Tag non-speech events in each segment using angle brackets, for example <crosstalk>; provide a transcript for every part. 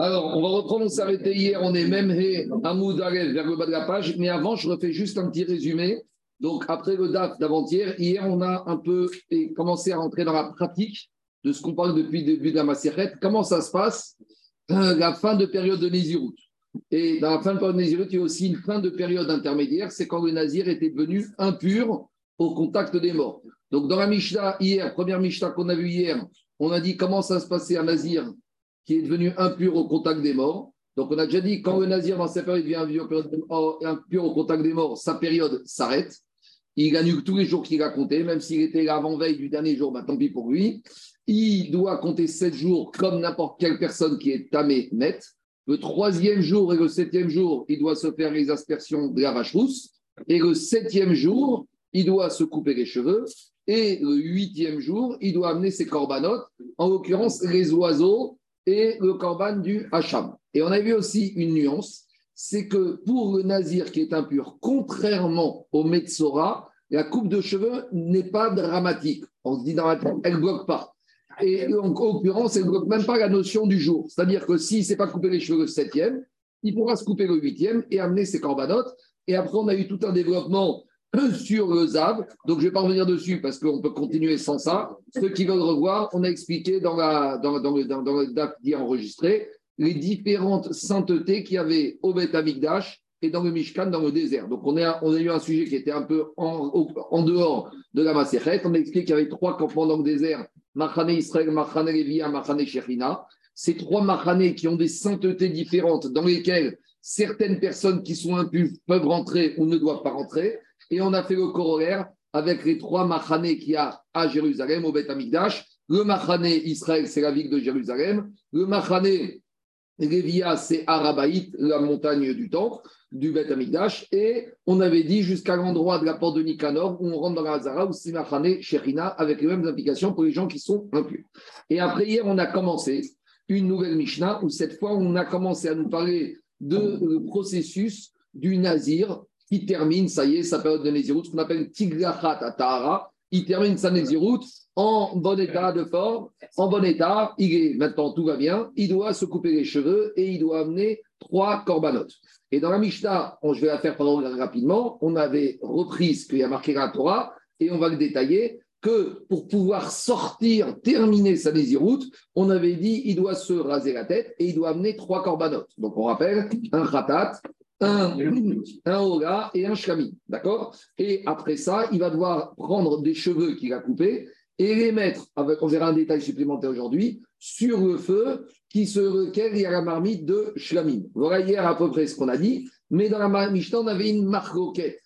Alors, on va reprendre, on arrêté hier, on est même à vers le bas de la page, mais avant, je refais juste un petit résumé. Donc, après le DAF d'avant-hier, hier, on a un peu commencé à rentrer dans la pratique de ce qu'on parle depuis le début de la Macérette. Comment ça se passe? Euh, La fin de période de Nézirut. Et dans la fin de période de Nézirut, il y a aussi une fin de période intermédiaire, c'est quand le Nazir était devenu impur au contact des morts. Donc, dans la Mishnah, hier, première Mishnah qu'on a vue hier, on a dit comment ça se passait un Nazir qui est devenu impur au contact des morts. Donc, on a déjà dit, quand le Nazir, dans sa période, devient impur au contact des morts, sa période s'arrête. Il gagne tous les jours qu'il a compté, même s'il était l'avant-veille du dernier jour, bah, tant pis pour lui. Il doit compter sept jours comme n'importe quelle personne qui est tamée net. Le troisième jour et le septième jour, il doit se faire les aspersions de la vache rousse. Et le septième jour, il doit se couper les cheveux. Et le huitième jour, il doit amener ses corbanotes, en l'occurrence les oiseaux et le corban du Hacham. Et on a vu aussi une nuance, c'est que pour le nazir qui est impur, contrairement au Metzora, la coupe de cheveux n'est pas dramatique. On se dit tête, elle ne bloque pas. Et en l'occurrence, elle ne bloque même pas la notion du jour. C'est-à-dire que s'il ne s'est pas coupé les cheveux le septième, il pourra se couper le huitième et amener ses corbanotes. Et après, on a eu tout un développement <coughs> sur le ZAV. Donc, je ne vais pas revenir dessus parce qu'on peut continuer sans ça. Ceux qui veulent revoir, on a expliqué dans, la, dans, dans, le, dans, le dit enregistré les différentes saintetés qu'il y avait au Beth et dans le Mishkan, dans le désert. Donc, on a, on a eu un sujet qui était un peu en, en dehors de la Maserhet. On a expliqué qu'il y avait trois campements dans le désert Machane Israël, Machane Levia, Machane Shechina. Ces trois Machane qui ont des saintetés différentes dans lesquelles certaines personnes qui sont impures peuvent rentrer ou ne doivent pas rentrer. Et on a fait le corollaire avec les trois Machane qu'il y a à Jérusalem, au Beth Amikdash. Le Machane Israël, c'est la ville de Jérusalem. Le Machane Lévia, c'est Arabaït, la montagne du temple, du Beth Amikdash. Et on avait dit jusqu'à l'endroit de la porte de Nicanor, où on rentre dans la Hazara, où c'est Machane Sherina, avec les mêmes implications pour les gens qui sont impurs. Et après, hier, on a commencé une nouvelle Mishnah, où cette fois, on a commencé à nous parler le processus du Nazir qui termine, ça y est, sa période de Nézirut, ce qu'on appelle Tigrachat Atahara. Il termine sa Nézirut en bon état de forme, en bon état. Il est maintenant, tout va bien. Il doit se couper les cheveux et il doit amener trois corbanotes. Et dans la Mishnah, je vais la faire rapidement, on avait repris ce qu'il y a marqué dans la Torah et on va le détailler que pour pouvoir sortir, terminer sa Nézirut, on avait dit il doit se raser la tête et il doit amener trois corbanotes. Donc on rappelle un khatat, un, un et un shami. D'accord? Et après ça, il va devoir prendre des cheveux qu'il a coupés et les mettre, avec, on verra un détail supplémentaire aujourd'hui, sur le feu qui se requiert, il y a la marmite de shlamim. Voilà hier à peu près ce qu'on a dit, mais dans la Mishnah, on avait une marquette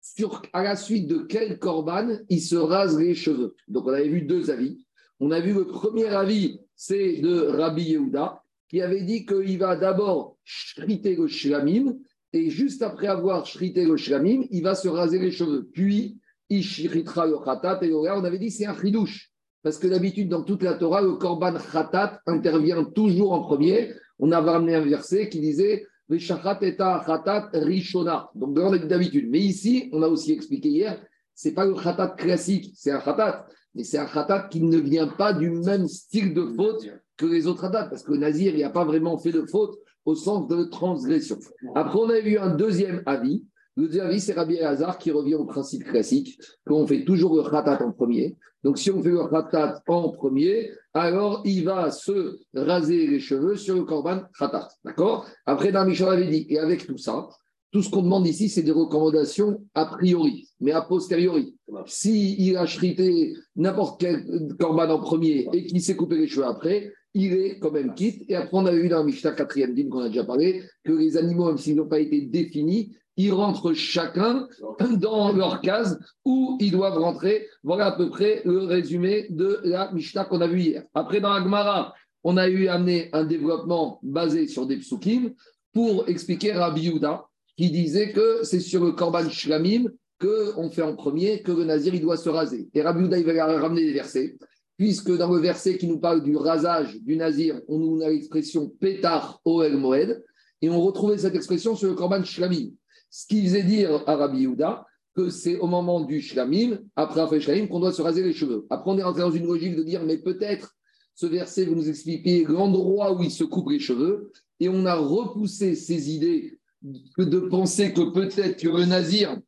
sur à la suite de quel corban il se rase les cheveux? Donc on avait vu deux avis. On a vu le premier avis, c'est de Rabbi Yehuda, qui avait dit qu'il va d'abord shriter le shlamim et juste après avoir shrité le shlamim, il va se raser les cheveux. Puis, il shritera le khatat. Et on avait dit c'est un chidouche. Parce que d'habitude, dans toute la Torah, le korban khatat intervient toujours en premier. On avait ramené un verset qui disait khatat rishona. Donc, d'habitude. Mais ici, on a aussi expliqué hier, c'est pas le khatat classique, c'est un khatat. Mais c'est un khatat qui ne vient pas du même style de faute que les autres khatat. Parce que le nazir, il n'a pas vraiment fait de faute au sens de transgression. Après, on a eu un deuxième avis. Le deuxième avis, c'est Rabbi Hazar qui revient au principe classique, qu'on fait toujours le khatat en premier. Donc, si on fait le khatat en premier, alors il va se raser les cheveux sur le korban khatat. D'accord? Après, dans Michel avait dit, et avec tout ça, tout ce qu'on demande ici, c'est des recommandations a priori, mais a posteriori. S'il il a chrité n'importe quel korban en premier et qu'il s'est coupé les cheveux après, il est quand même quitte. Et après, on a vu dans Mishnah 4e din qu'on a déjà parlé, que les animaux, même s'ils n'ont pas été définis, ils rentrent chacun dans leur case où ils doivent rentrer. Voilà à peu près le résumé de la Mishnah qu'on a vu hier. Après, dans la Gemara, on a eu amené un développement basé sur des psukim pour expliquer Rabbi Yehuda, qui disait que c'est sur le Korban Shlamim qu'on fait en premier, que le Nazir il doit se raser. Et Rabbi Yehuda, il va ramener des versets puisque dans le verset qui nous parle du rasage du nazir, on nous a l'expression pétar oel moed, et on retrouvait cette expression sur le korban shlamim. Ce qui faisait dire à Rabbi Yehuda que c'est au moment du shlamim, après un shlamim, qu'on doit se raser les cheveux. Après, on est rentré dans une logique de dire, mais peut-être ce verset, vous nous expliquez l'endroit où il se coupe les cheveux, et on a repoussé ces idées de penser que peut-être le nazir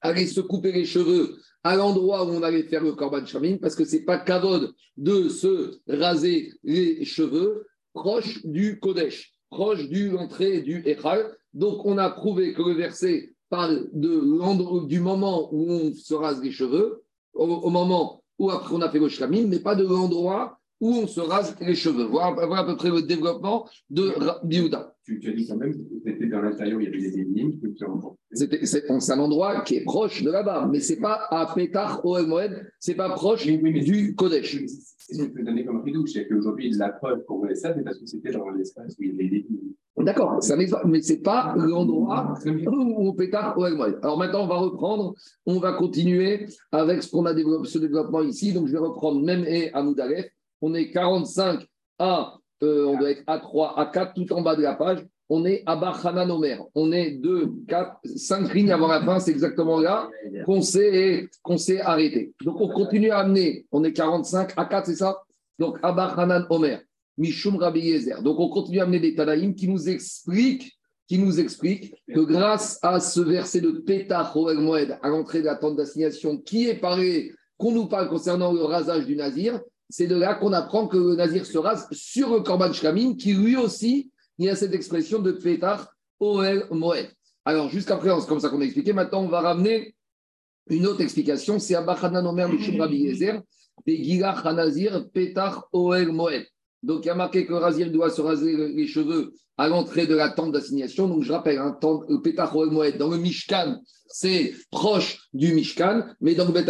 allait se couper les cheveux à l'endroit où on allait faire le korban shamim, parce que c'est pas kavod de se raser les cheveux proche du kodesh, proche de l'entrée du echal. Donc on a prouvé que le verset parle de du moment où on se rase les cheveux, au, moment où après on a fait le shamim, mais pas de l'endroit où on se rase les cheveux. Voilà, à peu près le développement de Biouda. Tu, as dit quand même que c'était dans l'intérieur, il y avait des lignes. C'est un endroit qui est proche de là-bas, mais ce n'est pas à Pétar, au Moed, ce n'est pas proche du Kodesh. C'est ce que peut donner comme ridouche, c'est qu'aujourd'hui, la preuve qu'on voulait ça, c'est parce que c'était dans l'espace où il y avait des lignes. D'accord, mais ce n'est pas l'endroit où on pétard au Moed. Alors maintenant, on va reprendre, on va continuer avec ce qu'on a développé, ce développement ici. Donc je vais reprendre même et Amoudalef on est 45 à, euh, on doit être à 3, à 4 tout en bas de la page. On est à Barhanan Omer. On est 2, 4, 5 lignes avant la fin. C'est exactement là qu'on s'est, arrêté. Donc on continue à amener. On est 45 à 4, c'est ça? Donc à Barhanan Omer. Mishum Rabbi Yezer. Donc on continue à amener des Tanaïm qui nous expliquent qui nous explique que grâce à ce verset de Pétah Moed à l'entrée de la tente d'assignation qui est parlé, qu'on nous parle concernant le rasage du Nazir, c'est de là qu'on apprend que nazir se rase sur le korban shkamim, qui lui aussi, il y a cette expression de Pétar Oel Moed. Alors, jusqu'à présent, c'est comme ça qu'on a expliqué. Maintenant, on va ramener une autre explication. C'est Abachanan Omer Mishum Rabbi Yezer, Begila Hanazir Pétar Oel Moed. Donc, il y a marqué que Razir doit se raser les cheveux à l'entrée de la tente d'assignation. Donc, je rappelle, tente, le Pétach Moed dans le Mishkan, c'est proche du Mishkan, mais dans le Beth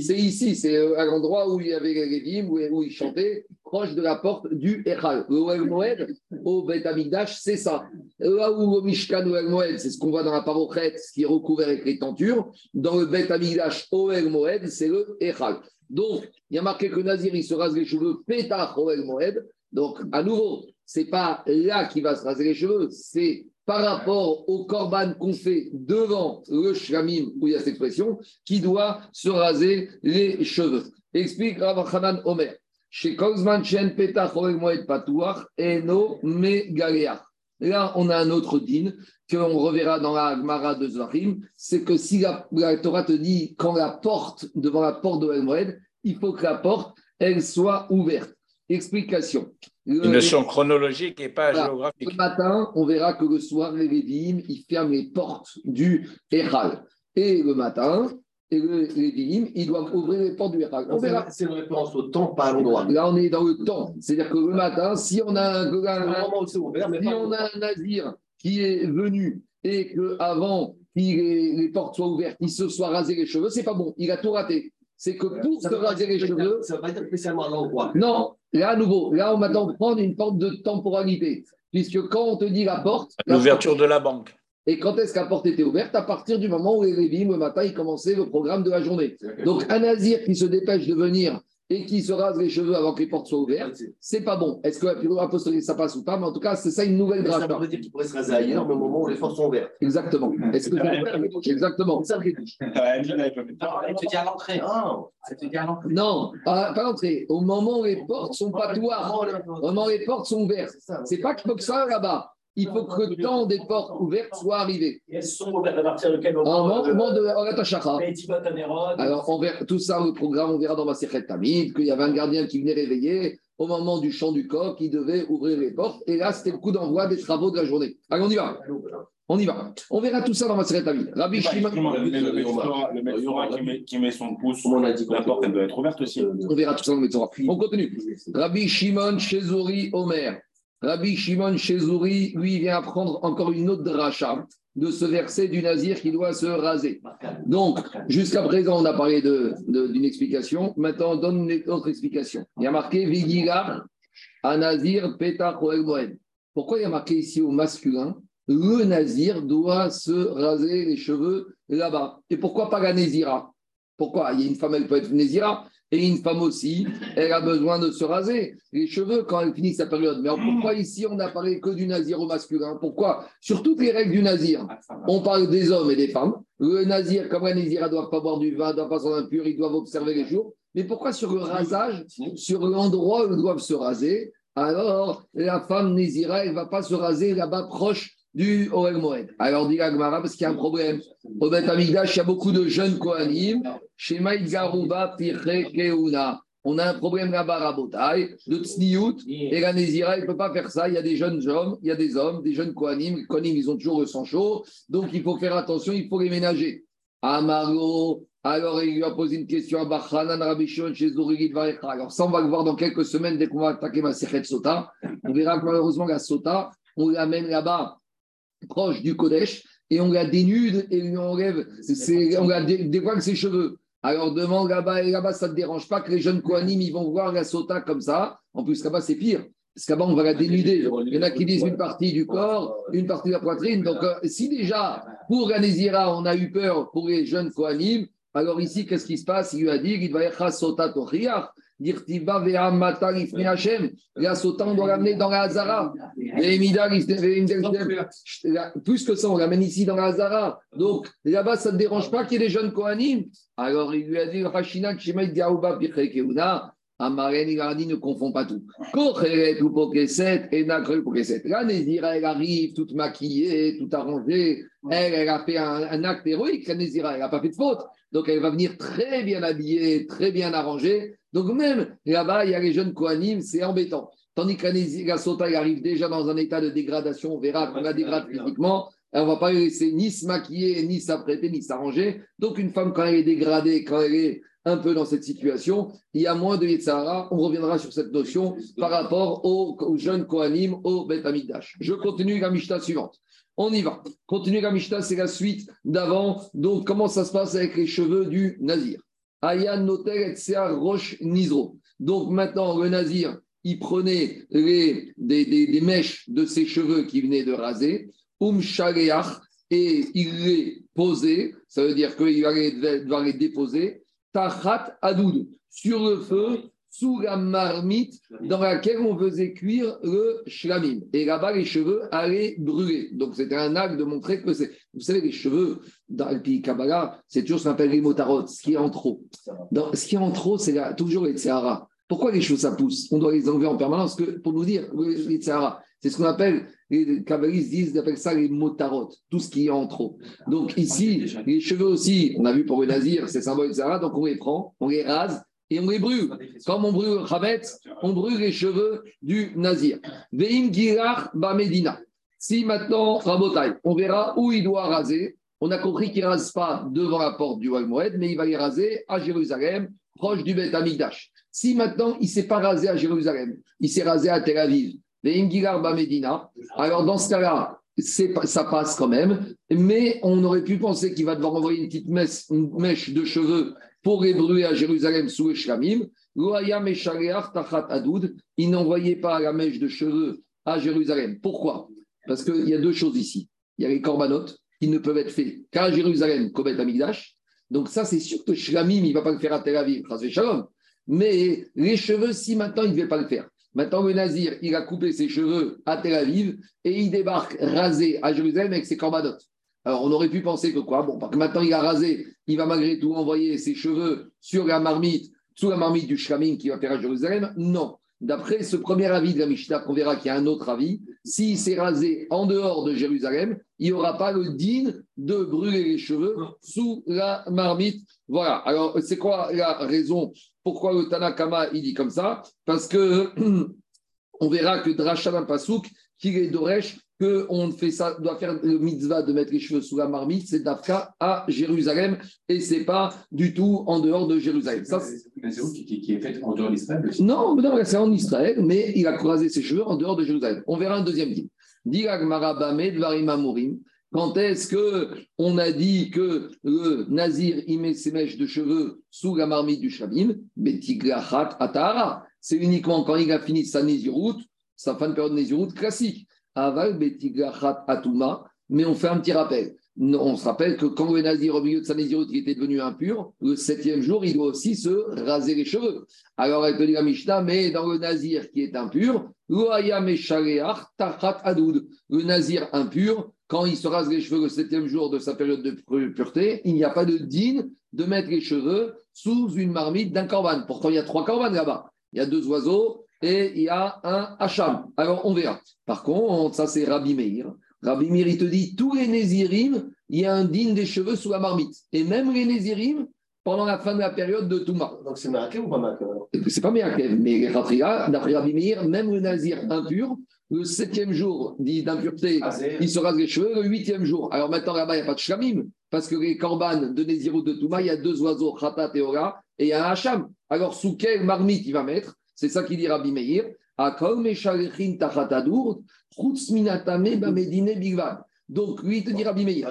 c'est ici, c'est euh, à l'endroit où il y avait les Lévim, où, où ils chantaient, proche de la porte du Echal. Le Oel Moed, au Beth c'est ça. Là où le Mishkan Oel Moed, c'est ce qu'on voit dans la parochette, ce qui est recouvert avec les tentures. Dans le Beth Amigdash, Oel Moed, c'est le Echal. Donc, il y a marqué que Nazir, il se rase les cheveux, Pétach Oel Moed. Donc, à nouveau, c'est pas là qu'il va se raser les cheveux, c'est par rapport au korban qu'on fait devant le shlamim, où il y a cette expression, qui doit se raser les cheveux. Explique Rav Hanan Omer. Chez Kozman Chen Moed Patouach, Eno Là, on a un autre din qu'on reverra dans la Gemara de Zvachim, c'est que si la, Torah te dit quand la porte, devant la porte de Moed, il faut que la porte, elle soit ouverte. Explication. Une notion chronologique et pas géographique. Le matin, on verra que le soir, les Lévim, ils ferment les portes du Echal. Et le matin, et les Lévim, ils doivent ouvrir les portes du Echal. On verra. C'est une référence au temps, pas à l'endroit. Là, on est dans le temps. C'est-à-dire que le matin, si on a un, si on a un nazir qui est venu et qu'avant que les, les portes soient ouvertes, il se soit rasé les cheveux, c'est pas bon. Il a tout raté c'est que pour se raser les cheveux. Ça ne va pas être spécialement à l'endroit. Non, là, à nouveau, là, on va prendre une porte de temporalité. Puisque quand on te dit la porte. L'ouverture de la banque. Et quand est-ce que la porte était ouverte? À partir du moment où les Lévim, le matin, ils commençaient le programme de la journée. Donc, un nazir qui se dépêche de venir et qui se rase les cheveux avant que les portes soient ouvertes, c'est pas bon. Est-ce que la apostolique ça passe ou pas Mais en tout cas, c'est ça une nouvelle grâce. Ça veut dire qu'il pourrait se raser ailleurs, mais au moment où les portes sont ouvertes. Exactement. Est-ce que Exactement. C'est ça le te dit à l'entrée. Non, pas, à l'entrée. Au moment où les portes sont patoires, au moment où les portes sont ouvertes. C'est pas que ça là-bas il faut que temps des portes ouvertes soit arrivé. Et elles sont ouvertes à partir de quel moment Au moment de Alors, on verra, tout ça, le programme, on verra dans ma Tamid, qu'il y avait un gardien qui venait réveiller au moment du chant du coq, il devait ouvrir les portes. Et là, c'était le coup d'envoi des travaux de la journée. Allez, on y va. On y va. On verra tout ça dans ma Tamid. Rabbi Shimon. Le qui met son pouce, la porte, elle doit être ouverte aussi. On verra tout ça dans le On continue. Rabbi Shimon, Shezori, Omer. Rabbi Shimon Chezouri, lui, vient apprendre encore une autre dracha de ce verset du Nazir qui doit se raser. Donc, jusqu'à présent, on a parlé d'une explication. Maintenant, on donne une autre explication. Il y a marqué Vigila, Anazir, Peta, Moed. Pourquoi il y a marqué ici au masculin Le Nazir doit se raser les cheveux là-bas? Et pourquoi pas la Nézira? Pourquoi? Il y a une femme, elle peut être Nézira, et une femme aussi, elle a besoin de se raser les cheveux quand elle finit sa période. Mais pourquoi ici on n'a parlé que du nazir au masculin? Pourquoi? Sur toutes les règles du nazir, on parle des hommes et des femmes. Le nazir, comme un nazir, ne doit pas boire du vin, ne doit pas s'en impur, ils doivent observer les jours. Mais pourquoi sur le rasage, sur l'endroit où ils doivent se raser, alors la femme Nézira, elle ne va pas se raser là-bas proche du Oel Moed. Alors dit Agmara, parce qu'il y a un problème. Au Bet Amigdash, il y a beaucoup de jeunes Kohanim. Chez Garuba Pirche Keuna. On a un problème là-bas, Rabotai, de Tsniout, et la Nézira, il ne peut pas faire ça. Il y a des jeunes hommes, il y a des hommes, des jeunes Kohanim. Kohanim, ils ont toujours le sang chaud, donc il faut faire attention, il faut les ménager. Amaro, alors il lui a posé une question à Bachanan Rabishon chez Alors ça, on va le voir dans quelques semaines dès qu'on va attaquer ma Sechet Sota. On verra que malheureusement, la Sota, on l'amène là-bas, proche du Kodesh, et on la dénude et lui enlève, on la dévoile ses cheveux. Alors demande là-bas, et là-bas, ça ne te dérange pas que les jeunes Kohanim, ils vont voir la sota comme ça. En plus, là-bas, c'est pire. Parce bas on va la dénuder. Il y en a qui disent une partie du corps, une partie de la poitrine. Donc, euh, si déjà, pour la on a eu peur pour les jeunes Kohanim, alors ici, qu'est-ce qui se passe? Il lui a dit il va y avoir sota tochiach. Dire Tiba La sota, on doit l'amener dans la Hazara. Plus que ça, on l'amène ici dans la Hazara. Donc là-bas, ça ne dérange pas qu'il y ait des jeunes Kohanim? Alors il lui a dit Hashina Kshemaï Gaouba Keuna. Amaren, dit ne confond pas tout. Kocheret ou Pokeset et Nakre Pokeset. Là, Nézira, elle arrive toute maquillée, tout arrangée. Elle, elle a fait un, un acte héroïque, la Nézira, elle n'a pas fait de faute. Donc elle va venir très bien habillée, très bien arrangée. Donc même là-bas, il y a les jeunes Kohanim, c'est embêtant. Tandis que la Sota arrive déjà dans un état de dégradation, on verra qu'on la dégrade physiquement. On ne va pas laisser ni se maquiller, ni s'apprêter, ni s'arranger. Donc une femme, quand elle est dégradée, quand elle est un peu dans cette situation, il y a moins de Yetzahara. On reviendra sur cette notion par rapport aux, jeunes Kohanim, au Bet Amidash. Je continue la Mishnah suivante. On y va. Continue la Mishnah, c'est la suite d'avant. Donc, comment ça se passe avec les cheveux du Nazir? Ayan Notel et Roche Nizro. Donc maintenant, le nazir, il prenait les, des, mèches de ses cheveux qui venaient de raser, um et il les posait, ça veut dire qu'il allait devoir les déposer, tachat adoud, sur le feu, sous la marmite dans laquelle on faisait cuire le shlamim. Et là-bas, les cheveux allaient brûler. Donc, c'était un acte de montrer que c'est. Vous savez, les cheveux, dans le pays Kabbalah, c'est toujours ce qu'on appelle les motarot, ce qui est en trop. Dans, ce qui est en trop, c'est toujours les tsahara. Pourquoi les cheveux, ça pousse? On doit les enlever en permanence que, pour nous dire les tsahara. C'est ce qu'on appelle, les kabbalistes disent, ils appellent ça les motarot, tout ce qui est en trop. Donc ici, les cheveux aussi, on a vu pour le nazir, c'est symbole tsahara, donc on les prend, on les rase, et on les brûle. Comme on brûle le on brûle les cheveux du nazir. Veim Girach Medina. Si maintenant, Rabotai, on verra où il doit raser. On a compris qu'il ne rase pas devant la porte du Wal mais il va les raser à Jérusalem, proche du Beth Amigdash. Si maintenant, il ne s'est pas rasé à Jérusalem, il s'est rasé à Tel Aviv, Veim Girach Medina, alors dans ce cas-là, ça passe quand même, mais on aurait pu penser qu'il va devoir envoyer une petite mèche de cheveux pour les à Jérusalem sous le shlamim. Il n'envoyait pas la mèche de cheveux à Jérusalem. Pourquoi? Parce qu'il y a deux choses ici. Il y a les corbanotes qui ne peuvent être faits qu'à Jérusalem, comme Amigdash. Donc ça, c'est sûr que Shlamim, il ne va pas le faire à Tel Aviv, Mais les cheveux, si maintenant il ne devait pas le faire. Maintenant, le Nazir, il a coupé ses cheveux à Tel Aviv et il débarque rasé à Jérusalem avec ses corbanotes. Alors, on aurait pu penser que quoi? Bon, maintenant il a rasé, il va malgré tout envoyer ses cheveux sur la marmite, sous la marmite du Shlamim qui va faire à Jérusalem. Non. D'après ce premier avis de la Mishnah, on verra qu'il y a un autre avis. S'il s'est rasé en dehors de Jérusalem, il n'y aura pas le digne de brûler les cheveux sous la marmite. Voilà. Alors, c'est quoi la raison? Pourquoi le Tanakama, il dit comme ça? Parce que <clears throat> on verra que Drachan Pasouk, qu'il est d'Oresh, qu'on fait ça, doit faire le mitzvah de mettre les cheveux sous la marmite, c'est d'Afka à Jérusalem et c'est pas du tout en dehors de Jérusalem. Ça, c'est qui, qui, est faite en dehors d'Israël Non, non c'est en Israël, mais il a croisé ses cheveux en dehors de Jérusalem. On verra un deuxième type. Quand est-ce que on a dit que le nazir y met ses mèches de cheveux sous la marmite du Shabim? C'est uniquement quand il a fini sa nésiroute, sa fin de période nésiroute classique. Aval Atuma, mais on fait un petit rappel. On se rappelle que quand le Nazir, au milieu de sa Nézirut, était devenu impur, le septième jour, il doit aussi se raser les cheveux. Alors, elle te dit la Mishnah, mais dans le Nazir qui est impur, le Nazir impur, quand il se rase les cheveux le septième jour de sa période de pureté, il n'y a pas de digne de mettre les cheveux sous une marmite d'un corban. Pourtant, il y a trois corbanes là-bas. Il y a deux oiseaux et il y a un hacham. Alors, on verra. Par contre, ça, c'est Rabbi Meir. Rabbi Meir, il te dit, tous les Nézirim, il y a un digne des cheveux sous la marmite. Et même les Nézirim, pendant la fin de la période de Touma. Donc, c'est Merakev ou pas Merakev? C'est pas Merakev, mais d'après Rabbi Meir, même le Nazir impur, le septième jour d'impureté, il se rase les cheveux, le huitième jour. Alors maintenant, là-bas, il n'y a pas de shlamim, parce que les korbanes de Nézirut de Touma, il y a deux oiseaux, Khatat et Ora, et il y a un hacham. Alors, sous quelle marmite il va mettre? C'est ça qu'il dit Rabbi Meir. Donc, lui, il te dit Rabbi Meir.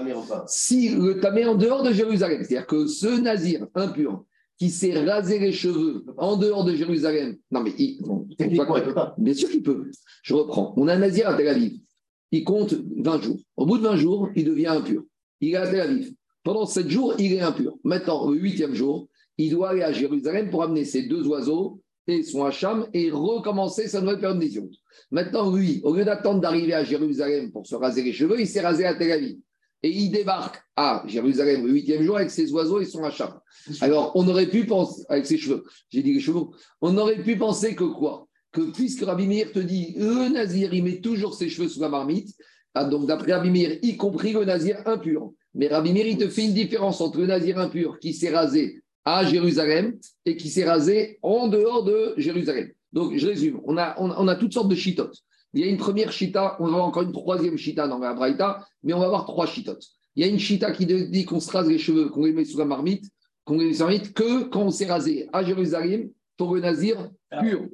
Si le tamé en dehors de Jérusalem, c'est-à-dire que ce nazir impur, qui s'est rasé les cheveux en dehors de Jérusalem. Non, mais il, peut pas. Bien sûr qu'il peut. Je reprends. On a un Nazir à Tel Aviv. Il compte 20 jours. Au bout de 20 jours, il devient impur. Il est à Tel Aviv. Pendant 7 jours, il est impur. Maintenant, le huitième jour, il doit aller à Jérusalem pour amener ses deux oiseaux et son hacham et recommencer sa nouvelle période. Maintenant, lui, au lieu d'attendre d'arriver à Jérusalem pour se raser les cheveux, il s'est rasé à Tel Aviv et il débarque à Jérusalem le huitième jour avec ses oiseaux et son achat. Alors, on aurait pu penser, avec ses cheveux, j'ai dit les cheveux, on aurait pu penser que quoi? Que puisque Rabbi te dit, le Nazir, il met toujours ses cheveux sous la marmite, ah, donc d'après Rabbi y compris le Nazir impur. Mais Rabbi il te fait une différence entre le Nazir impur qui s'est rasé à Jérusalem et qui s'est rasé en dehors de Jérusalem. Donc, je résume, on a, on, a toutes sortes de chitotes. Il y a une première chita, on va avoir encore une troisième chita dans la Braïta, mais on va avoir trois chitotes. Il y a une chita qui dit qu'on se rase les cheveux, qu'on les met sous la marmite, qu'on les met sous la marmite, que quand on s'est rasé à Jérusalem pour le nazir pur.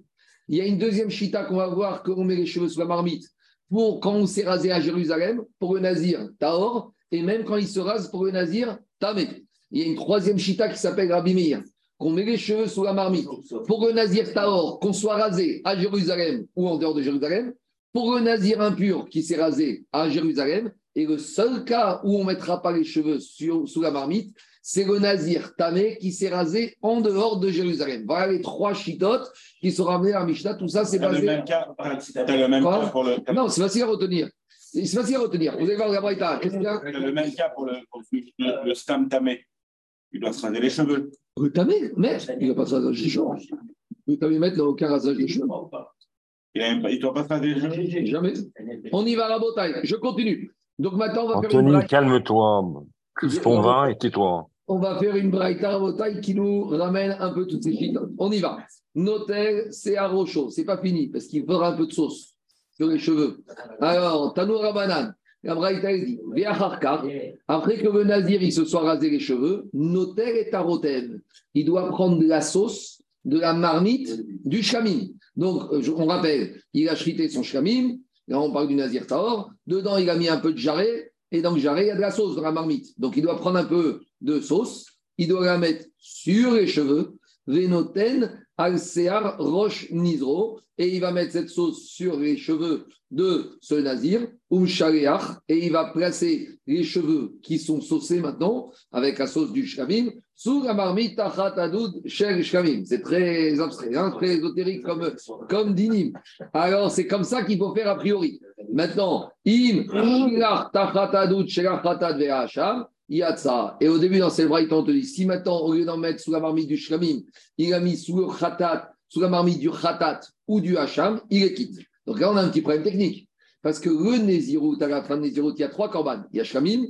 Il y a une deuxième chita qu'on va voir qu'on met les cheveux sous la marmite pour quand on s'est rasé à Jérusalem pour le nazir taor, et même quand il se rase pour le nazir tamé. Il y a une troisième chita qui s'appelle Rabbi Meir, qu'on met les cheveux sous la marmite pour le nazir taor, qu'on soit rasé à Jérusalem ou en dehors de Jérusalem, pour le nazir impur qui s'est rasé à Jérusalem, et le seul cas où on ne mettra pas les cheveux sous la marmite, c'est le nazir tamé qui s'est rasé en dehors de Jérusalem. Voilà les trois chitotes qui sont ramenés à Mishnah. Tout ça, c'est basé. le même cas, le même cas pour le. Non, c'est facile à retenir. C'est facile à retenir. Vous allez voir la Braïta. Le même cas pour le, le, stam tamé. Il doit se raser les cheveux. Le tamé, mais il ne doit pas se raser les cheveux. Le tamé, mettre, n'a aucun rasage de cheveux. Il ne doit pas se Jamais. On y va à la bataille. Je continue. Donc maintenant, on va Anthony, faire une calme-toi. Plus ton vin et tais-toi. On va faire une braïta bataille qui nous ramène un peu toutes ces chites. On y va. Notel, c'est à Rochaud. C'est pas fini parce qu'il faudra un peu de sauce sur les cheveux. Alors, Tanoura Banane. La braïta dit après que le nazir il se soit rasé les cheveux, Notel à Il doit prendre de la sauce de la marmite du chamim. Donc, euh, on rappelle, il a chrité son chamim, là on parle du Nazir Taor, dedans il a mis un peu de jarret, et dans le jarret il y a de la sauce dans la marmite. Donc, il doit prendre un peu de sauce, il doit la mettre sur les cheveux, Venoten, Alcear, Roche, Nizro, et il va mettre cette sauce sur les cheveux de ce nazir, ou et il va placer les cheveux qui sont saucés maintenant, avec la sauce du shkamim, sous la marmite Tachatadoud Shel Shkamim. C'est très abstrait, hein, très ésotérique comme, comme dinim. Alors, c'est comme ça qu'il faut faire a priori. Maintenant, Im, Shel Yatsa. Et au début, dans cette braille, on te dit si maintenant, au lieu d'en mettre sous la marmite du Shkamim, il a mis sous le Khatat, sous la marmite du Khatat ou du Hacham, il est quitte. Donc là, on a un petit problème technique. Parce que le Nézirut, à la fin de Nézirut, il y a trois corbanes. Il y a Shkamim,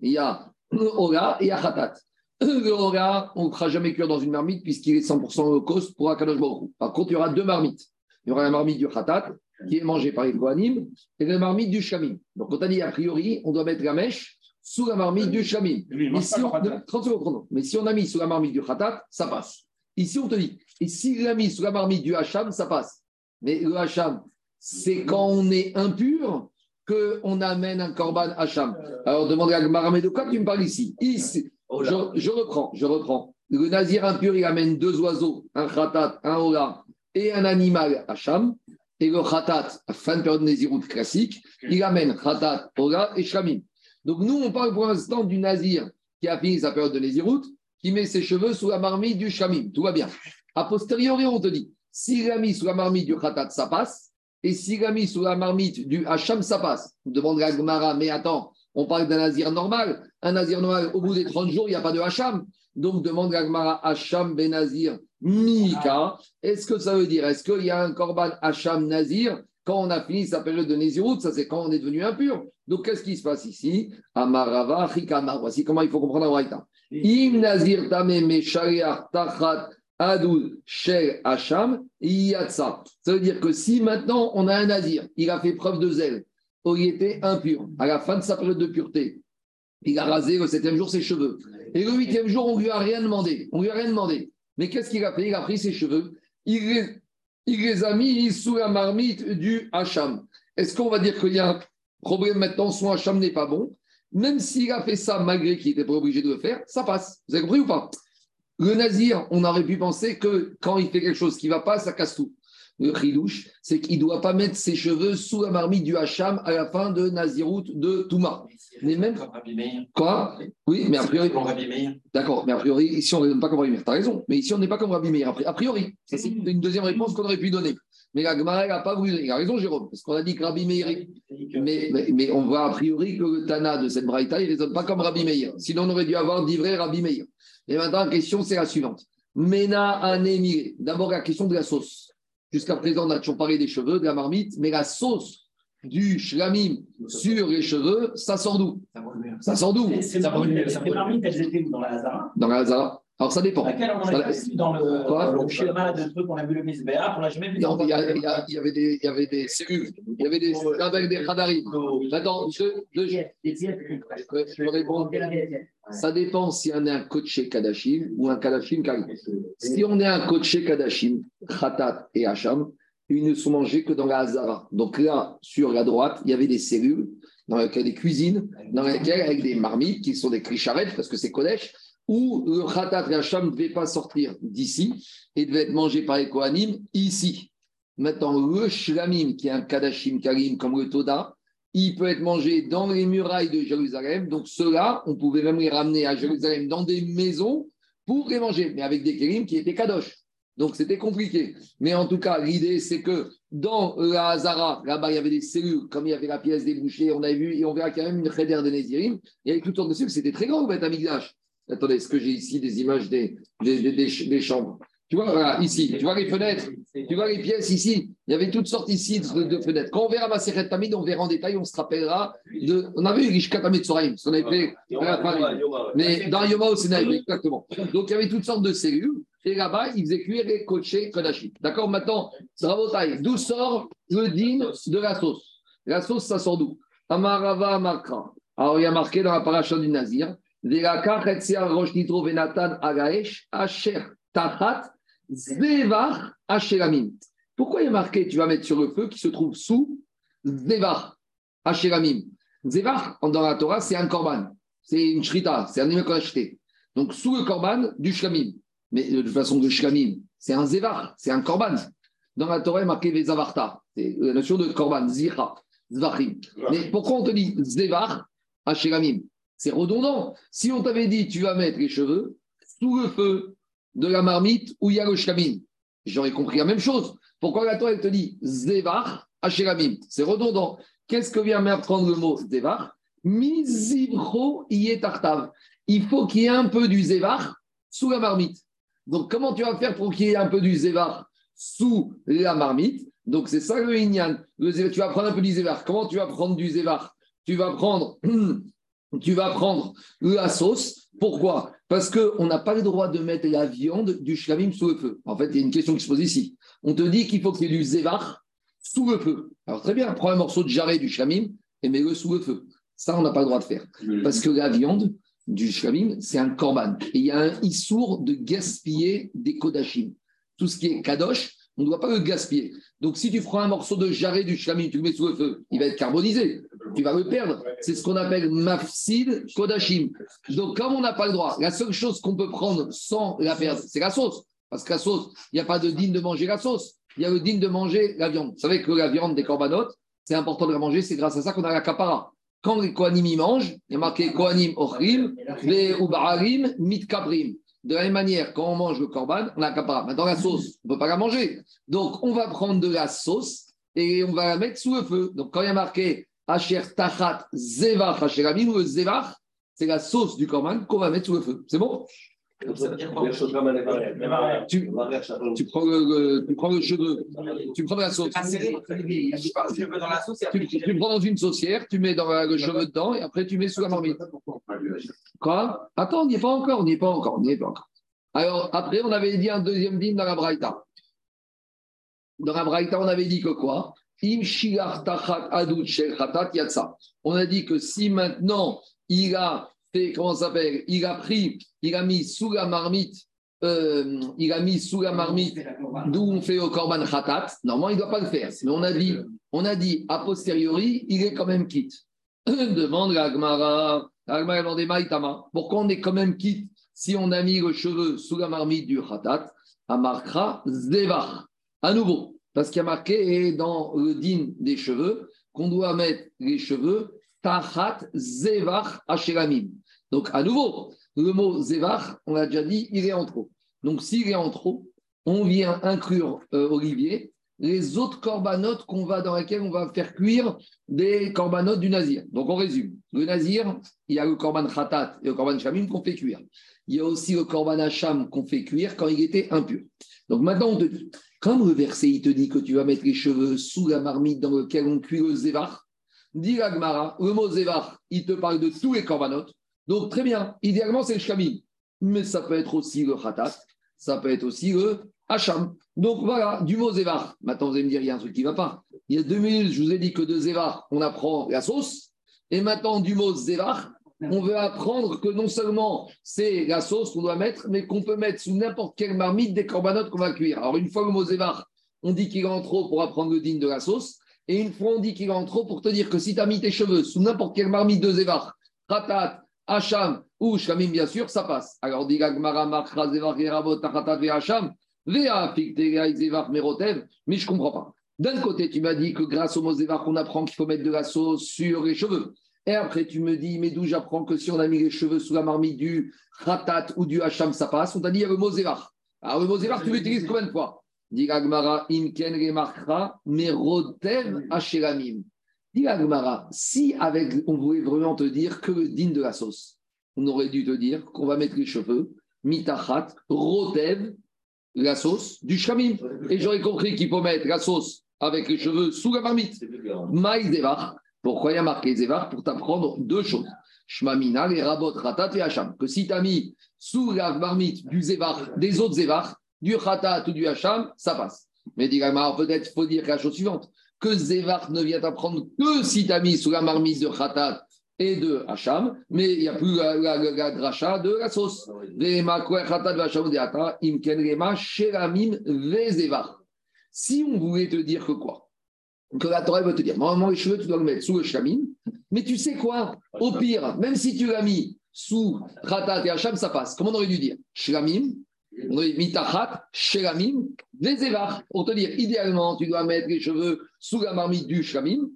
il y a Ora et il y a Khatat. Le Ora, on ne fera jamais cuire dans une marmite puisqu'il est 100% holocauste pour Akadosh Baruch Par contre, il y aura deux marmites. Il y aura la marmite du Khatat, qui est mangée par les Kohanim, et la marmite du Shamim. Donc, quand on a dit a priori, on doit mettre la mèche sous la marmite du Shamim. Mais si, on, Mais si on a mis sous la marmite du Khatat, ça passe. Ici, on te dit, et s'il l'a mis sous la marmite du Hacham, ça passe. Mais le Hacham, c'est quand on est impur qu'on amène un Korban Hacham. Alors, demandez à Gmara, mais de quoi tu me parles ici, ici je, reprends, je reprends. Le nazir impur, il amène deux oiseaux, un khatat, un ola et un animal Hacham. Et le khatat, fin de période naziroute classique, il amène khatat, ola et shamim. Donc nous, on parle pour l'instant du nazir qui a fini sa période de naziroute, qui met ses cheveux sous la marmite du shamim. Tout va bien. A posteriori, on te dit, s'il a mis sous la marmite du khatat, ça passe. Et s'il a mis sous la marmite du Hacham, ça passe. Demande à Gmara, mais attends, on parle d'un nazir normal. Un nazir normal, au bout des 30 jours, il n'y a pas de Hacham. Donc demande à Gmara, Hacham ben Nazir Mika. Est-ce que ça veut dire, est-ce qu'il y a un Korban Hacham Nazir quand on a fini sa période de Nézirut, ça c'est quand on est devenu impur. Donc qu'est-ce qui se passe ici? Amarava, Chikama. Voici comment il faut comprendre la Braïta. Im Nazir Tame Meshariach Tachat Adul Shel Hacham Yatsa. Ça veut dire que si maintenant on a un Nazir, il a fait preuve de zèle, oh, il était impur, à la fin de sa période de pureté, il a rasé le septième jour ses cheveux. Et le huitième jour, on ne lui a rien demandé. On lui a rien demandé. Mais qu'est-ce qu'il a fait? Il a pris ses cheveux, il les, il les a mis sous la marmite du Hacham. Est-ce qu'on va dire qu'il y a un problème maintenant, son Hacham n'est pas bon? Même s'il a fait ça malgré qu'il n'était pas obligé de le faire, ça passe. Vous avez compris ou pas? Le Nazir, on aurait pu penser que quand il fait quelque chose qui ne va pas, ça casse tout. Le chidouche, c'est qu'il ne doit pas mettre ses cheveux sous la marmite du Hacham à la fin de Nazirout de Touma. Mais même. Quoi Oui, mais a priori. D'accord, mais a priori, ici on ne raisonne pas comme Rabbi Meir. Tu as raison, mais ici on n'est pas comme Rabbi Meir. A priori, c'est une deuxième réponse qu'on aurait pu donner. Mais la Gemara n'a pas voulu. Il a raison, Jérôme, parce qu'on a dit que Rabbi Meir. Mais, mais, mais, on voit a priori que le Tana de cette Braïta, il ne raisonne pas comme Rabbi Meir. Sinon, on aurait dû avoir d'ivré Rabbi Meir. Et maintenant, la question, c'est la suivante. Mena anémiré. D'abord, la question de la sauce. Jusqu'à présent, on a toujours parlé des cheveux, de la marmite, mais la sauce du shlamim sur les cheveux, ça sort d'où? Ça sort d'où? Ces marmites, elles étaient où Dans la Hazara Dans la Hazara. Alors ça dépend. Laquelle on a vu dans le, Quoi? le schéma de trucs qu'on a vu le Misbéa, on l'a jamais vu Non, dans il y, y avait des, il y avait des cellules, il y avait des, avec des radarim. Attends, je, je, je, peux répondre. Ça dépend si on est un coaché Kadashim ou un Kadashim Karim. Si on est un coaché Kadashim, Khatat et Hacham, ils ne sont mangés que dans la Hazara. Donc là, sur la droite, il y avait des cellules, dans lesquelles des cuisines, dans lesquelles, avec des marmites qui sont des clicharettes, parce que c'est Kodesh, où le Khatat et Hacham ne devaient pas sortir d'ici et devaient être mangés par les Kohanim ici. Maintenant, le Shlamim, qui est un Kadashim Karim comme le Toda, il peut être mangé dans les murailles de Jérusalem. Donc, ceux-là, on pouvait même les ramener à Jérusalem dans des maisons pour les manger, mais avec des kérim qui étaient kadosh. Donc, c'était compliqué. Mais en tout cas, l'idée, c'est que dans la Hazara, là-bas, il y avait des cellules, comme il y avait la pièce des bouchers, on avait vu, et on verra quand même une chédère de Nézirim. Il y avait toutes sortes de cellules, c'était très grand, le Beth Amikdash. Attendez, est-ce que j'ai ici des images des, des, des- des- chambres? Tu vois, voilà, ici, tu vois les fenêtres, tu vois les pièces ici. Il y avait toutes sortes ici de, de fenêtres. Quand on verra ma série Tamid, on verra en détail, on se rappellera de. On avait eu Rishka Tamid Soraim, ce qu'on avait fait à la fin. Mais dans Yoma au Sénat, exactement. Donc il y avait toutes sortes de cellules. Et là-bas, ils faisaient cuire les. D'accord Maintenant, bravo taille. D'où sort le din de la sauce? La sauce, ça sort d'où? Amarava Amarkra. Alors, il y a marqué dans la paracha du Nazir Velaka Chetsia Rosh Nitro Venatan Agaesh Asher Tachat Zevach Asheramim. Pourquoi il y a marqué tu vas mettre sur le feu qui se trouve sous Zevach Asheramim? Zevach, dans la Torah, c'est un korban. C'est une shrita, c'est un animal qu'on a acheté. Donc, sous le korban du shlamim. Mais de toute façon, le shlamim, c'est un zevach, c'est un korban. Dans la Torah, il y a marqué Vezavarta. C'est la notion de korban, zira, zvachim. Mais pourquoi on te dit zevach Asheramim C'est redondant. Si on t'avait dit tu vas mettre les cheveux sous le feu de la marmite où il y a le shlamim, j'aurais compris la même chose. Pourquoi la Torah elle te dit zevach Asheramim C'est redondant. Qu'est-ce que vient m'apprendre le mot zevach Mizivro yetartav. Il faut qu'il y ait un peu du zevach sous la marmite. Donc, comment tu vas faire pour qu'il y ait un peu du zevach sous la marmite? Donc, c'est ça le inyan. Le zévar, tu vas prendre un peu du zevach. Comment tu vas prendre du zevach Tu vas prendre, <clears throat> tu vas prendre la sauce. Pourquoi? Parce qu'on n'a pas le droit de mettre la viande du shlamim sous le feu. En fait, il y a une question qui se pose ici. On te dit qu'il faut qu'il y ait du zevach sous le feu. Alors, très bien, prends un morceau de jarret du shlamim et mets-le sous le feu. Ça, on n'a pas le droit de faire. Parce que la viande du shlamim, c'est un korban. Et il y a un issour de gaspiller des kodashim. Tout ce qui est kadosh, on ne doit pas le gaspiller. Donc, si tu prends un morceau de jarret du shlamim, tu le mets sous le feu, il va être carbonisé. Tu vas le perdre. C'est ce qu'on appelle mafsid kodashim. Donc, comme on n'a pas le droit, la seule chose qu'on peut prendre sans la perdre, c'est la sauce. Parce que la sauce, il n'y a pas de digne de manger la sauce. Il y a le digne de manger la viande. Vous savez que la viande des corbanotes, c'est important de la manger, c'est grâce à ça qu'on a la capara. Quand les Kohanim y mangent, il y a marqué Kohanim Ochrim, les Ubaharim, Mitkabrim. De la même manière, quand on mange le korban, on a la capara. Maintenant, la sauce, on ne peut pas la manger. Donc, on va prendre de la sauce et on va la mettre sous le feu. Donc quand il y a marqué Asher Tachat Zevach Asheramim, ou le Zevach, c'est la sauce du korban qu'on va mettre sous le feu. C'est bon? Tu, tu, prends le, tu prends le cheveu, tu prends la sauce. Ah, Tu, tu prends dans une saucière, tu mets dans la- le cheveu dedans et après tu mets sous la marmite. Quoi? Attends, on n'y est pas encore, on n'y est pas encore, on n'y est pas encore. Alors, après, on avait dit un deuxième dîme dans la Braïta. Dans la Braïta, on avait dit que quoi? On a dit que si maintenant il a comment s'appelle? Il a pris, il a mis sous la marmite, euh, il a mis sous la marmite d'où on fait au korban khatat, normalement il ne doit pas le faire. Mais on a dit, on a dit a posteriori, il est quand même quitte. <coughs> Demande la Gemara, la Gemara a demandé Maïtama, pourquoi on est quand même quitte si on a mis le cheveu sous la marmite du khatat? À marquera zevach. À nouveau, parce qu'il y a marqué dans le din des cheveux qu'on doit mettre les cheveux tachat zevach asheramim. Donc à nouveau, le mot zevach, on l'a déjà dit, il est en trop. Donc s'il est en trop, on vient inclure, euh, Olivier, les autres corbanotes qu'on va, dans lesquels on va faire cuire des corbanotes du nazir. Donc on résume. Le nazir, il y a le korban khatat et le korban shamim qu'on fait cuire. Il y a aussi le korban hacham qu'on fait cuire quand il était impur. Donc maintenant, on te le verset, il te dit que tu vas mettre les cheveux sous la marmite dans laquelle on cuit le zévar, dit la Gemara, le mot zévar, il te parle de tous les corbanotes. Donc très bien, idéalement c'est le shamim. Mais ça peut être aussi le khatat, ça peut être aussi le hacham. Donc voilà, du mot zévar. Maintenant, vous allez me dire, il y a un truc qui ne va pas. Il y a deux minutes, je vous ai dit que de zévar, on apprend la sauce. Et maintenant, du mot zévar, on veut apprendre que non seulement c'est la sauce qu'on doit mettre, mais qu'on peut mettre sous n'importe quelle marmite des corbanotes qu'on va cuire. Alors, une fois le mot zévar, on dit qu'il est trop pour apprendre le digne de la sauce. Et une fois, on dit qu'il est en trop pour te dire que si tu as mis tes cheveux sous n'importe quelle marmite de zévar, ratat, hacham ou shamim, bien sûr, ça passe. Alors, dit la Gemara, marcha, zévar, gerabot, tachatat, ve hacham, vea, fikteria, zévar, merotev, mais je comprends pas. D'un côté, tu m'as dit que grâce au mot on apprend qu'il faut mettre de la sauce sur les cheveux. Et après, tu me dis, mais d'où j'apprends que si on a mis les cheveux sous la marmite du ratat ou du hacham, ça passe? On t'a dit, il y a le mot. Alors, le mot tu l'utilises combien de fois? Dit Gagmara, si avec, on voulait vraiment te dire que le din de la sauce, on aurait dû te dire qu'on va mettre les cheveux, mitachat, rotev, la sauce, du shramim. Et j'aurais compris qu'il faut mettre la sauce avec les cheveux sous la marmite. Maïs zévar. Pourquoi il y a marqué zévar? Pour t'apprendre deux choses. Shmamina, les rabot, ratat et hacham. Que si tu as mis sous la marmite du zévar, des autres zévar, du ratat ou du hacham, ça passe. Mais dis peut-être faut dire la chose suivante que zévar ne vient t'apprendre que si tu as mis sous la marmite de ratat et de hacham, mais il n'y a plus la, la, la, la dracha de la sauce. Zévar. Si on voulait te dire que quoi? Que la Torah va te dire, normalement les cheveux, tu dois le mettre sous le chamim, mais tu sais quoi? Au pire, même si tu l'as mis sous Ratat et Hacham, ça passe. Comment on aurait dû dire? Shlamim, dit Mitachat, Shlamim, Vezevar. Pour te dire, idéalement, tu dois mettre les cheveux sous la marmite du Shlamim,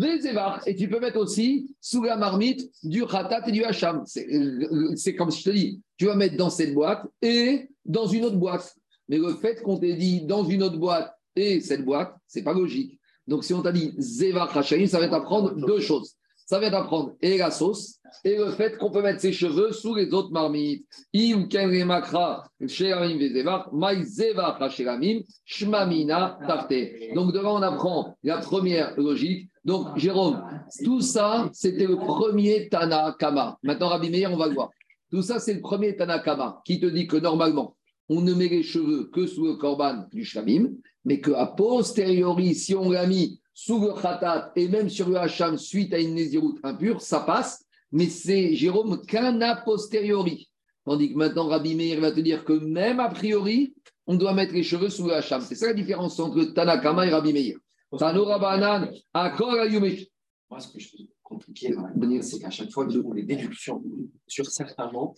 Vezevar. Et tu peux mettre aussi sous la marmite du Ratat et du Hacham. C'est comme si je te dis, tu vas mettre dans cette boîte et dans une autre boîte. Mais le fait qu'on t'ait dit dans une autre boîte et cette boîte, c'est pas logique. Donc, si on t'a dit Zeva Khashayim, ça va t'apprendre deux choses. Ça va t'apprendre et la sauce et le fait qu'on peut mettre ses cheveux sous les autres marmites. Donc, devant, on apprend la première logique. Donc, Jérôme, tout ça, c'était le premier Tana Kama. Maintenant, Rabbi Meir, on va le voir. Tout ça, c'est le premier Tana Kama qui te dit que normalement, on ne met les cheveux que sous le korban du shlamim, mais qu'à posteriori, si on l'a mis sous le khatat et même sur le hacham suite à une nésiroute impure, ça passe, mais c'est, Jérôme, qu'un a posteriori. Tandis que maintenant, Rabbi Meir va te dire que même a priori, on doit mettre les cheveux sous le hacham. C'est ça la différence entre Tanakama et Rabbi Meir. Tano Rabbanan, Akor. Moi, ce que je trouve compliqué, c'est qu'à chaque fois, nous avons des déductions sur certains mots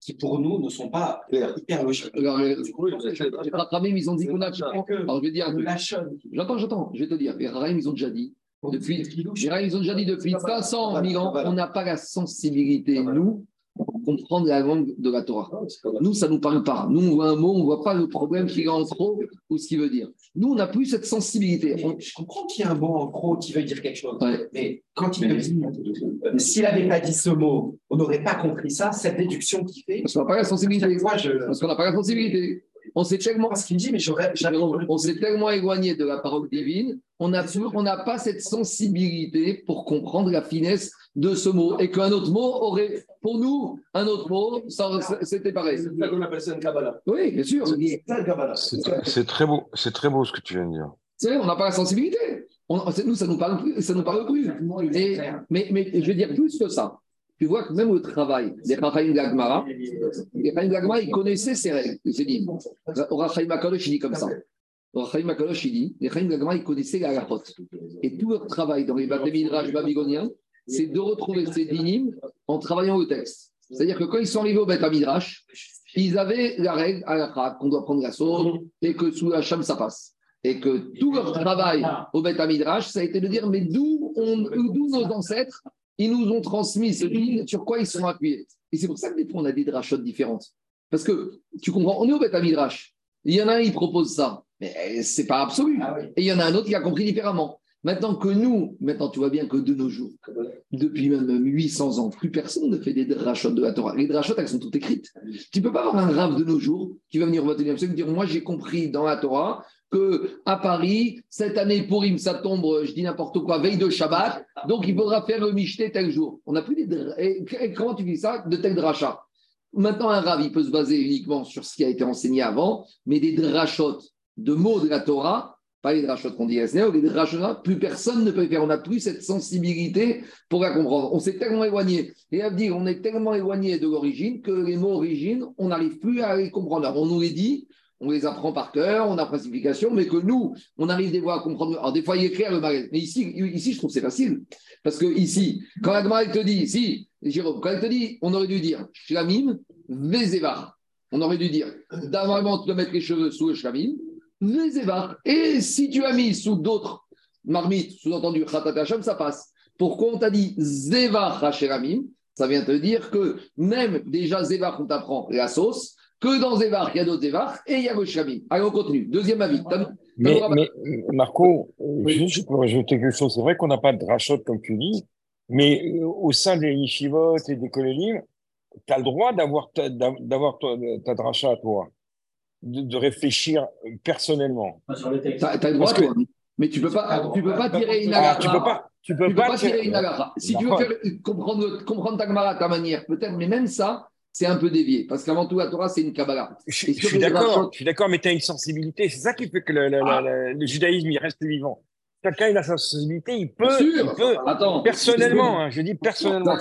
qui, pour nous, ne sont pas hyper logiques. Alors, euh, les Rachamim, ils ont dit qu'on a. Alors, je vais dire. La. J'entends, j'entends, je vais te dire. Les Rachamim, ils ont déjà dit. Depuis, ils ont déjà dit depuis 500 000 ans, on n'a pas la sensibilité, nous, pour comprendre la langue de la Torah. Nous, ça ne nous parle pas. Nous, on voit un mot, on ne voit pas le problème qu'il y a en trop ou ce qu'il veut dire. Nous, on n'a plus cette sensibilité. Mais Je comprends qu'il y a un mot en gros qui veut dire quelque chose. Ouais. Mais quand il dit, euh, s'il n'avait pas dit ce mot, on n'aurait pas compris ça, cette déduction qu'il fait. Parce qu'on n'a pas la sensibilité. Moi, je. Parce qu'on n'a pas la sensibilité. On s'est tellement, ce qu'il me dit, mais j'aurais. on s'est tellement éloigné de la parole divine, on n'a on n'a pas cette sensibilité pour comprendre la finesse de ce mot. Et qu'un autre mot aurait, pour nous, un autre mot, ça- c'était pareil. C'est ça qu'on appelle ça une Kabbalah. Oui, bien sûr. C'est très beau, c'est très beau ce que tu viens de dire. C'est vrai, on n'a pas la sensibilité. On- nous, ça nous parle plus. Ça nous parle plus. Et- mais, mais je veux dire plus que ça. Tu vois que même au travail, les Rachaim Gagmara, les Rachaim Gagmara, ils connaissaient ces règles. C'est dit. Au Rachaim Akadosh, il dit comme ça. Rachaim Akadosh, il dit, les Rachaim Gagmara, ils connaissaient la halachot. Et tout leur travail dans les Bate Midrash babyloniens, c'est de retrouver ces dynimes en travaillant au texte. C'est-à-dire que quand ils sont arrivés au Beth Midrash, ils avaient la règle halakha, qu'on doit prendre la sauce et que sous la cham ça passe. Et que tout leur travail au Beth Midrash, ça a été de dire mais d'où nos ancêtres, ils nous ont transmis ce din, sur quoi ils sont appuyés. Et c'est pour ça que des fois on a des drachotes différentes. Parce que tu comprends, on est au Beth Midrash. Il y en a un, il propose ça, mais c'est pas absolu. Et il y en a un autre qui a compris différemment. Maintenant que nous, maintenant tu vois bien que de nos jours, depuis même 800 ans, plus personne ne fait des drachotes de la Torah. Les drachotes, elles sont toutes écrites. Tu ne peux pas avoir un rave de nos jours qui va venir au 21e siècle et dire Moi, j'ai compris dans la Torah que à Paris, cette année Purim, ça tombe, je dis n'importe quoi, veille de Shabbat, donc il faudra faire le michté tel jour. On n'a plus des. dra- Et, et comment tu dis ça De tel drachat. Maintenant, un rave, il peut se baser uniquement sur ce qui a été enseigné avant, mais des drachotes de mots de la Torah, pas les drachotes qu'on dit les drachotes, plus personne ne peut faire. On n'a plus cette sensibilité pour la comprendre. On s'est tellement éloigné. Et à dire, on est tellement éloigné de l'origine que les mots origine, on n'arrive plus à les comprendre. Alors, on nous les dit, on les apprend par cœur, on a principification, mais que nous, on arrive des fois à comprendre. Alors, des fois, il écrit le malaise. Mais ici, ici, je trouve que c'est facile. Parce que ici, quand elle te dit, si, Jérôme, quand elle te dit, on aurait dû dire Shlamim, Vezevar. On aurait dû dire, d'avant, dois mettre les cheveux sous le Shlamim. Et si tu as mis sous d'autres marmites, sous-entendu Khatat ça passe. Pourquoi on t'a dit Zevar Hasheramim Ça vient te dire que même déjà Zevar, on t'apprend la sauce, que dans Zevar, il y a d'autres Zevar et il y a le Shlamim. Allez, on continue. Deuxième avis. Mais, mais Marco, Oui. juste, je peux rajouter quelque chose. C'est vrai qu'on n'a pas de rachot, comme tu dis, mais euh, au sein des yeshivot et des kolélim, tu as le droit d'avoir ta, d'avoir ta, ta dracha à toi, de, de réfléchir personnellement. Pas sur le texte. T'as, t'as le droit, que- toi. Mais tu peux pas, tu peux pas tirer une Ah, agarra. tu peux pas, tu peux Tu pas, pas tirer une agarra. Si tu veux faire, comprendre, comprendre ta Gemara à ta manière, peut-être, mais même ça, c'est un peu dévié. Parce qu'avant tout, la Torah, c'est une Kabbalah. Je, suis d'accord, rachot- je suis d'accord, mais tu as une sensibilité. C'est ça qui fait que le, le- Ah. le- le judaïsme il reste vivant. Quelqu'un il a sa sensibilité, il peut, sûr. il peut Attends. personnellement, hein, je dis personnellement.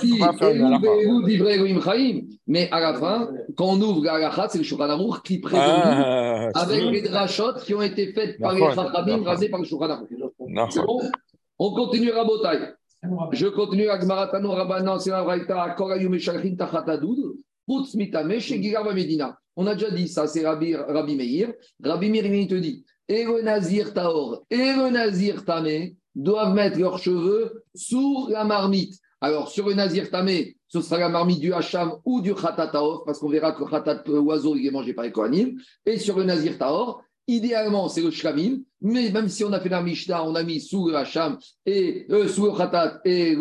Mais à la fin, quand on ouvre la c'est le Shulchan Aruch qui prédomine Ah, avec les drachot qui ont été faites par les Chachamim, rasés par le Shulchan Aruch. C'est bon On continue Rabotai. Je continue avec Maratano Rabbanan, c'est la Braïta, Korayum et Shalchin Tachatadoud, Putz Mitame, Shegirar Medina. On a déjà dit ça, c'est Rabbi, Rabbi Meir. Rabbi Meir, il te dit et le Nazir Taor et le Nazir Tamé doivent mettre leurs cheveux sous la marmite. Alors, sur le Nazir Tamé, ce sera la marmite du Hacham ou du Khatat Taor, parce qu'on verra que le Khatat euh, oiseau, il est mangé par les Kohanim. Et sur le Nazir Taor, idéalement, c'est le Shlamim, mais même si on a fait la Mishnah, on a mis sous le Hacham et euh, sous le Khatat et,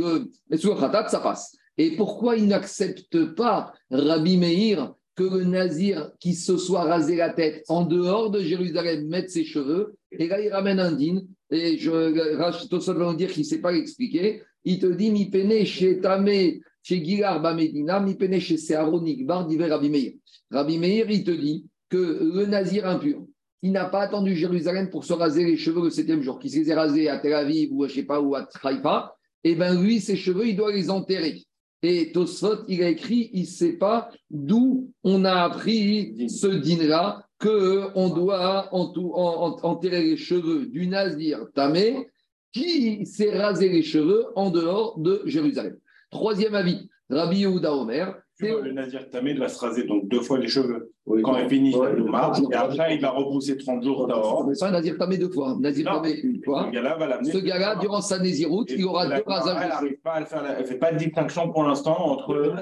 et sous le ça passe. Et pourquoi il n'accepte pas, Rabbi Meir, que le Nazir qui se soit rasé la tête en dehors de Jérusalem mette ses cheveux Et là, il ramène un din, et je, Tosot va dire qu'il ne sait pas l'expliquer. Il te dit, mi pene chez Tamé, chez Gilar Bamedina, mi pene chez Searon Igbar, d'hiver Rabbi Meir. Rabbi Meir, il te dit que le Nazir impur, il n'a pas attendu Jérusalem pour se raser les cheveux le septième jour, qu'il se les ait rasés à Tel Aviv ou je sais pas, ou à Haïfa, et bien lui, ses cheveux, il doit les enterrer. Et Tosfot, il a écrit, il ne sait pas d'où on a appris ce din-là, qu'on doit enterrer les cheveux du Nazir Tamé qui s'est rasé les cheveux en dehors de Jérusalem. Troisième avis, Rabbi Yehuda Omer, Le Nazir Tamé doit se raser donc deux fois les cheveux. Oui. Quand il finit Ouais. le mars, et après il va repousser 30 jours dehors. Mais ça, Nazir Tamé deux fois. Nazir Non. Tamé une fois. Ce gars-là va l'amener. Ce gars-là, durant sa Nésiroute, il aura deux rasages Elle de cheveux. n'arrive pas à le faire. Elle ne fait pas de distinction pour l'instant entre.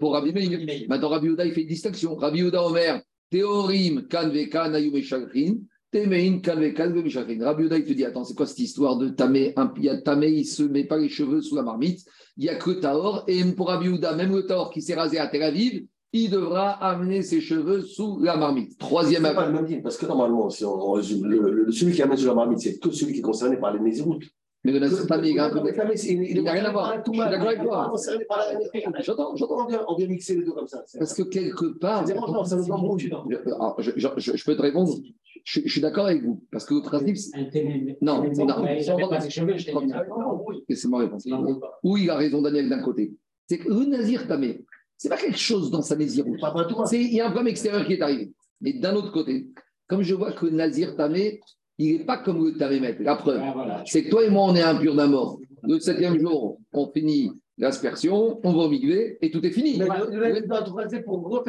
Pour Rabbi Meir. Maintenant, Rabbi Yehuda, il fait une distinction. Rabbi Yehuda Omer, Théorim, kan vekan, ayum et shakrin. Temein, et shakrin. Rabbi il te dit Attends, c'est quoi cette histoire de Tamé Un- Il y a Tamé, il se met pas les cheveux sous la marmite. Il n'y a que Taor. Et pour Rabbi même le Taor qui s'est rasé à Tel Aviv, il devra amener ses cheveux sous la marmite. Troisième C'est pas le même deal, parce que normalement, si on, résume, le, le- celui qui amène sur la marmite, c'est que celui qui est concerné par les Néziroutes. Mais le Nazir Tamé, il a rien à voir. Je suis d'accord avec toi. J'entends, j'entends. On vient, mixer les deux comme ça. Parce que quelque part. Ça je- je peux te répondre. Je, je suis d'accord avec vous. Parce que le principe, c'est- Non, non, laissez-moi répondre. Où il a raison, Daniel, d'un côté. C'est que le Nazir Tamé, c'est pas quelque chose dans sa Nésiroute. C'est- Il y a un problème extérieur qui est arrivé. Mais d'un autre côté, comme je vois que le Nazir Tamé, il n'est pas comme le Tamémet. La preuve, c'est que toi et moi, on est impurs d'un mort. Le septième jour, on finit l'aspersion, on va au migvé et tout est fini. Mais le- pour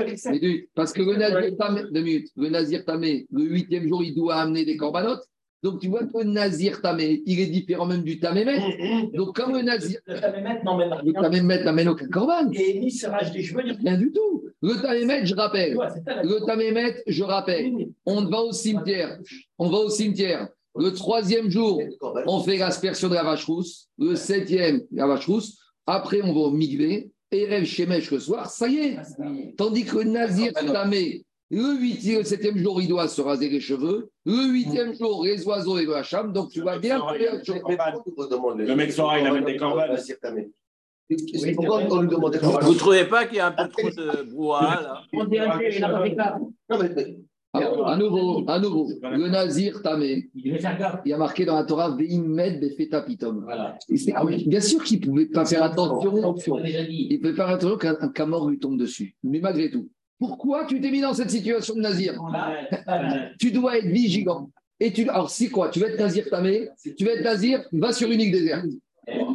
parce que le Nazir Tamé, deux minutes, le Nazir Tamé, le huitième jour, il doit amener des corbanotes. Donc tu vois que le Nazir Tamé, il est différent même du Tamémet. Donc comme le Nazir, Le Tamémet n'emmène le. Tamémet n'amène aucun corban. Et ni serrage des cheveux, rien. Du tout. Le Tamémet, je rappelle. Le Tamémet, je rappelle. On va au cimetière. On va au cimetière. Le troisième jour, on fait l'aspersion de la vache rousse. Le septième, la vache rousse. Après, on va au migvé. Et rêve Shemesh le soir, ça y est. Tandis que Nazir Tamé, le huitième, le septième jour, il doit se raser les cheveux. Le huitième jour, les oiseaux et le hacham. Donc tu vois bien. Le mec Sora, il amène des corbanes. C'est Pourquoi on nous demande des corbanes Vous ne trouvez pas qu'il y a un peu trop de brouhaha là? Non, mais- à nouveau, à nouveau, le Nazir Tamé, Il y a marqué dans la Torah, Ve'imed befeta pitom. Voilà. C'est- Bien sûr qu'il ne pouvait pas faire attention. Il ne pouvait pas faire attention qu'un un camor lui tombe dessus. Mais malgré tout, pourquoi tu t'es mis dans cette situation de Nazir? Tu dois être vigilant. Et tu, alors, c'est quoi? Tu veux être Nazir Tamé? Tu veux être Nazir? Va sur une île déserte.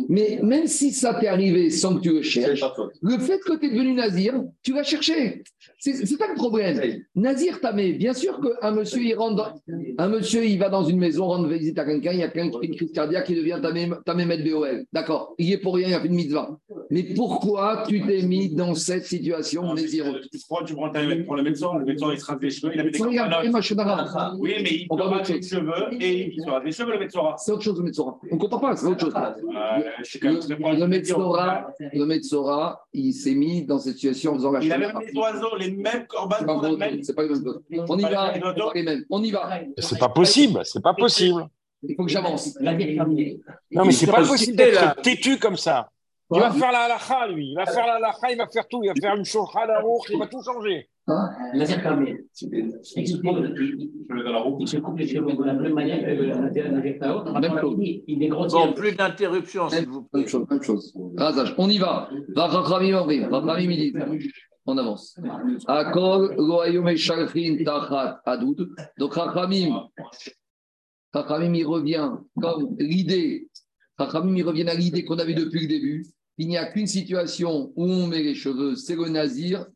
Mais même si ça t'est arrivé sans que tu le cherches, le fait que tu es devenu Nazir, tu l'as cherché. C'est ça le problème. Nazir Tamé, bien sûr qu'un monsieur, il rentre dans- un monsieur, il va dans une maison, rendre visite à quelqu'un, il y a quelqu'un qui fait une crise cardiaque, il devient Tamé, tamé Med BOL. D'accord, il est pour rien, il a fait une mitzvah. Mais pourquoi tu t'es mis dans cette situation Nazir Tu crois tu prends ta pour le médecin, le médecin il se rase les cheveux, il avait des je suis d'arabe. Oui, mais il On se les cheveux et il se rase les cheveux, le médecin. C'est autre chose le Metzora. On ne comprend pas, c'est autre chose. Proche Le de Metzora, le il s'est mis dans cette situation en faisant la Il avait les oiseaux, les mêmes corbanes c'est pas les mêmes. On y va, on va les mêmes. On y va. C'est pas possible, c'est pas possible. Il faut que j'avance. La vie est terminée. Non, mais c'est pas possible d'être têtu comme ça. Il va faire la halakha, lui. Il va faire la halakha, il va faire tout. Il va faire une shulchan aruch, il va tout changer. Est terminée. Explique-moi, il- se coupe les cheveux de la même manière que la la Même chose. Il est grossi. Bon, plus d'interruptions, s'il vous plaît. Même chose, même chose. Rasage. On y va. Rachamim Omrim. Rachamim, il dit. On avance. Akol, et Shalchin, Tachat, Adoud. Donc Rachamim, Rachamim, il revient comme l'idée. Rachamim, il revient à l'idée qu'on avait depuis le début. Il n'y a qu'une situation où on met les cheveux, c'est le Nazir,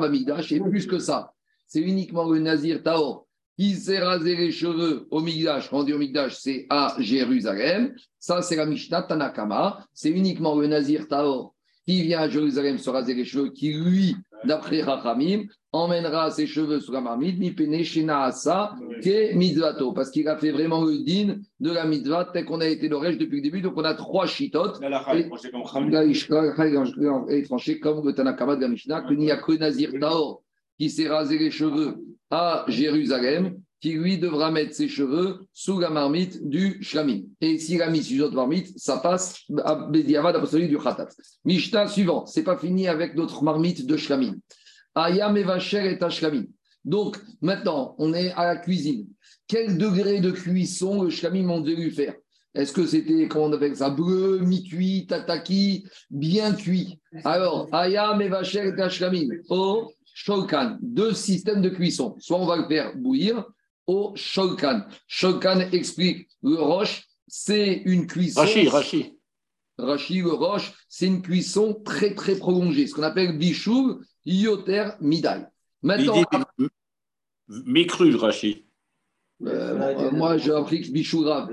Bamidash, et plus que ça. C'est uniquement le Nazir Taor qui s'est rasé les cheveux au Migdash. Dit au Migdash, c'est à Jérusalem. Ça, c'est la Mishnah Tanakama. C'est uniquement le Nazir Taor qui vient à Jérusalem se raser les cheveux, qui, lui, d'après Rachamim, emmènera ses cheveux sous la marmite, mi asa, ke mitzvato, parce qu'il a fait vraiment le din de la mitzvah, tel qu'on a été l'oreille depuis le début. Donc, on a trois chitotes. La est comme Khamil. Là, il est tranché comme le Tanakama de la Mishnah, qu'il n'y a que Nazir Taor qui s'est rasé les cheveux à Jérusalem, qui lui devra mettre ses cheveux sous la marmite du Shlamim. Et s'il a mis une autre marmite, ça passe à Bediavad, celui du Khatat. Mishnah suivant, c'est pas fini avec notre marmite de Shlamim. Ayam Evacher et Shlamim. Donc, maintenant, on est à la cuisine. Quel degré de cuisson le Shlamim on devait lui faire? Est-ce que c'était, comment on appelle ça, bleu, mi-cuit, tataki, bien cuit? Alors, ayam et vacher tashlamim, au shulkan, deux systèmes de cuisson. Soit on va le faire bouillir au shulkan. Shulkan explique, le roche, c'est une cuisson. Rachi, Rachi. Rachi, le roche, c'est une cuisson très très prolongée, ce qu'on appelle bichou, yoter, midai. Maintenant, dit mi-cru, Rachid. euh, moi je applique bichou grave.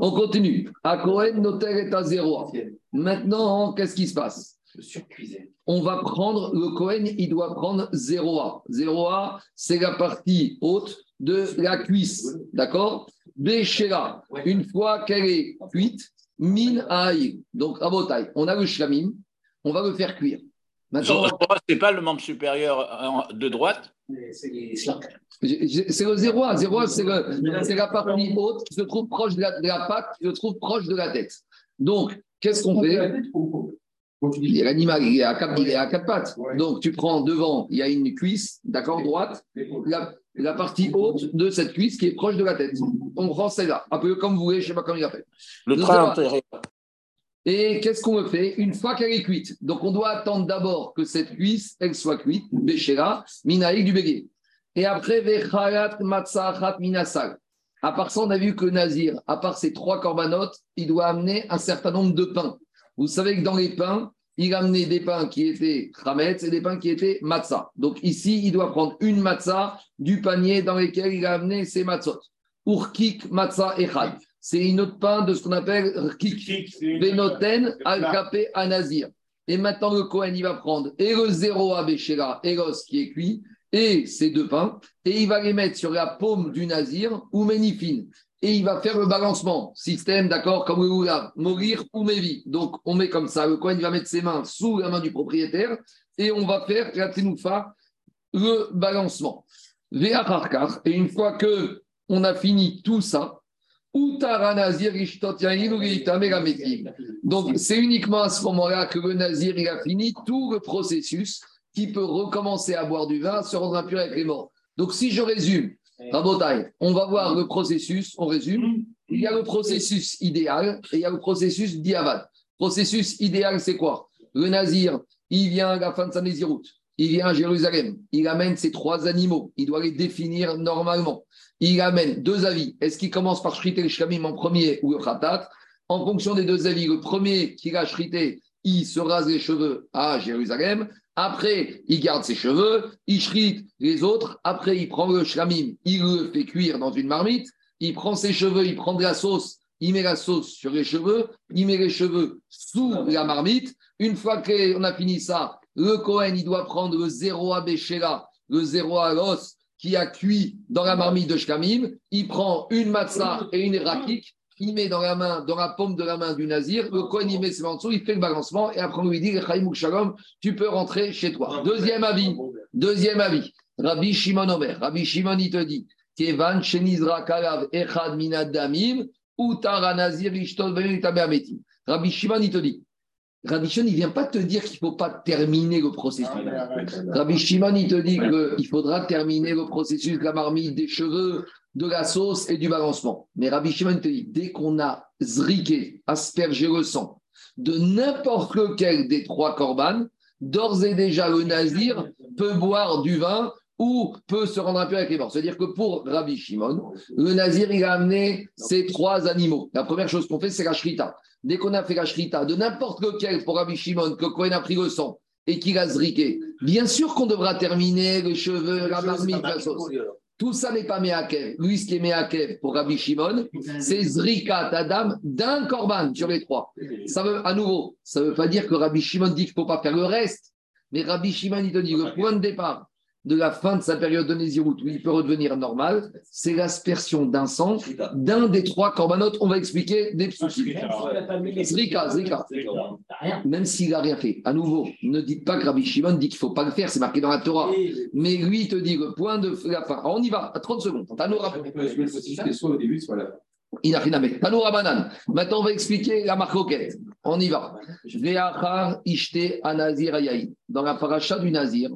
On continue. À Cohen, Noter est à zéro. Maintenant, qu'est-ce qui se passe? On va prendre, le Cohen, il doit prendre 0A. 0A, c'est la partie haute de la cuisse. D'accord? Béchéra, une fois qu'elle est cuite, mine à haïr. Donc, à taille, on a le shlamim, on va le faire cuire. Maintenant, C'est pas le membre supérieur euh, de droite? C'est le 0A. 0A, c'est le- c'est la partie haute qui se trouve proche de la, de la patte, qui se trouve proche de la tête. Donc, qu'est-ce qu'on fait a L'animal, il est à quatre, il est à quatre pattes. Donc, tu prends devant, il y a une cuisse, d'accord, droite, la, la partie haute de cette cuisse qui est proche de la tête. On prend celle-là, un peu comme vous voulez, je ne sais pas comment il appelle. Le Je train antérieur. Et qu'est-ce qu'on le fait Une fois qu'elle est cuite, donc on doit attendre d'abord que cette cuisse, elle soit cuite, Béchéra, Minaïk du bégué. Et après, Vechalat Matsachat Minasal. À part ça, on a vu que Nazir, à part ces trois corbanotes, il doit amener un certain nombre de pains. Vous savez que dans les pains, il a amené des pains qui étaient Chametz et des pains qui étaient Matzah. Donc ici, il doit prendre une Matzah du panier dans lequel il a amené ses Matzot. Urkik Matzah Echad. C'est une autre pain de ce qu'on appelle Rkik. Benoten al-Kapé à Nazir. Et maintenant, le Cohen, il va prendre et le zéro à Béchéra et l'os qui est cuit, et ces deux pains, et il va les mettre sur la paume du Nazir ou Ménifine. Et il va faire le balancement, système, d'accord, comme le Oulav, mourir ou Mévi. Donc, on met comme ça, le Cohen, il va mettre ses mains sous la main du propriétaire, et on va faire la le balancement. Et une fois que on a fini tout ça. Donc, c'est uniquement à ce moment-là que le nazir il a fini tout le processus qui peut recommencer à boire du vin, se rendre impur avec les morts. Donc, si je résume, Rabotai, on va voir le processus, on résume. Il y a le processus idéal et il y a le processus diavad. Processus idéal, c'est quoi? Le nazir, il vient à la fin de sa naziroute, il vient à Jérusalem, il amène ses trois animaux, il doit les définir normalement. Il amène deux avis. Est-ce qu'il commence par shriter le shkamim en premier ou le khatat? En fonction des deux avis, le premier qui a shrité, il se rase les cheveux à Jérusalem. Après, il garde ses cheveux, il shrite les autres. Après, il prend le shkamim, il le fait cuire dans une marmite. Il prend ses cheveux, il prend de la sauce, il met la sauce sur les cheveux, il met les cheveux sous la marmite. Une fois qu'on a fini ça, le Cohen, il doit prendre le zéro à Béchéla, le zéro à l'os qui a cuit dans la marmite de Shkamim. Il prend une matzah et une rakik, il met dans la main, dans la paume de la main du Nazir. Le Cohen, il met ses dessous, il fait le balancement et après on lui dit Chaim Shalom, tu peux rentrer chez toi. Deuxième avis, deuxième avis. Rabbi Shimon Omer, Rabbi Shimon, il te dit Kevan Shenizra Kalav Echad Minadamim, Utara Nazir Ishtol. Rabbi Shimon, il te dit Rabbi Shimon, il ne vient pas te dire qu'il ne faut pas terminer le processus. Rabbi Shimon, il te dit qu'il faudra terminer le processus de la marmite, des cheveux, de la sauce et du balancement. Mais Rabbi Shimon te dit, dès qu'on a zriqué, aspergé le sang de n'importe lequel des trois corbanes, d'ores et déjà le nazir peut boire du vin ou peut se rendre un peu avec les morts. C'est-à-dire que pour Rabbi Shimon, le nazir, il a amené ces trois animaux. La première chose qu'on fait, c'est la shrita. Dès qu'on a fait la shrita, de n'importe lequel pour Rabbi Shimon, que Cohen a pris le sang et qu'il a zriqué, bien sûr qu'on devra terminer les cheveux, la marmite, la sauce. Tout ça n'est pas Meakev. Lui, ce qui est Meakev pour Rabbi Shimon, c'est Zrika Tadam d'un korban sur les trois. Ça veut, à nouveau, ça ne veut pas dire que Rabbi Shimon dit qu'il ne faut pas faire le reste, mais Rabbi Shimon, il te dit le point de départ de la fin de sa période de Nézirut, où il peut redevenir normal, c'est l'aspersion d'un sang d'un des trois corbanotes. On va expliquer des psukim. Zrika, Zrika. Même s'il n'a rien fait. À nouveau, ne dites pas que Rabbi Shimon dit qu'il ne faut pas le faire, c'est marqué dans la Torah. Mais lui, il te dit le point de la fin. Alors, on y va, à 30 secondes. Tanoura soit au début, soit à la fin. Maintenant, on va expliquer la marque roquette. On y va. Dans la paracha du Nazir,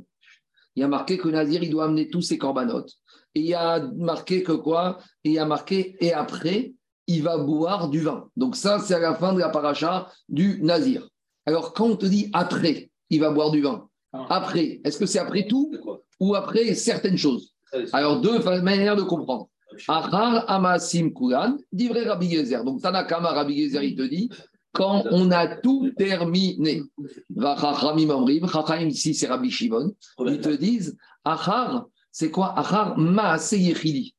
il y a marqué que Nazir, il doit amener tous ses corbanotes. Et il y a marqué que quoi? Et il y a marqué, et après, il va boire du vin. Donc ça, c'est à la fin de la paracha du Nazir. Alors, quand on te dit après, il va boire du vin, après, est-ce que c'est après tout ou après certaines choses? Alors, deux manières de comprendre. Achar amasim kulan, divrei Rabbi Gezer. Donc, Tanakama Rabbi Gezer, il te dit, quand on a tout terminé. Ici c'est Rabbi Shimon, ils te disent, Achar, c'est quoi? Achar Maase Yechidi.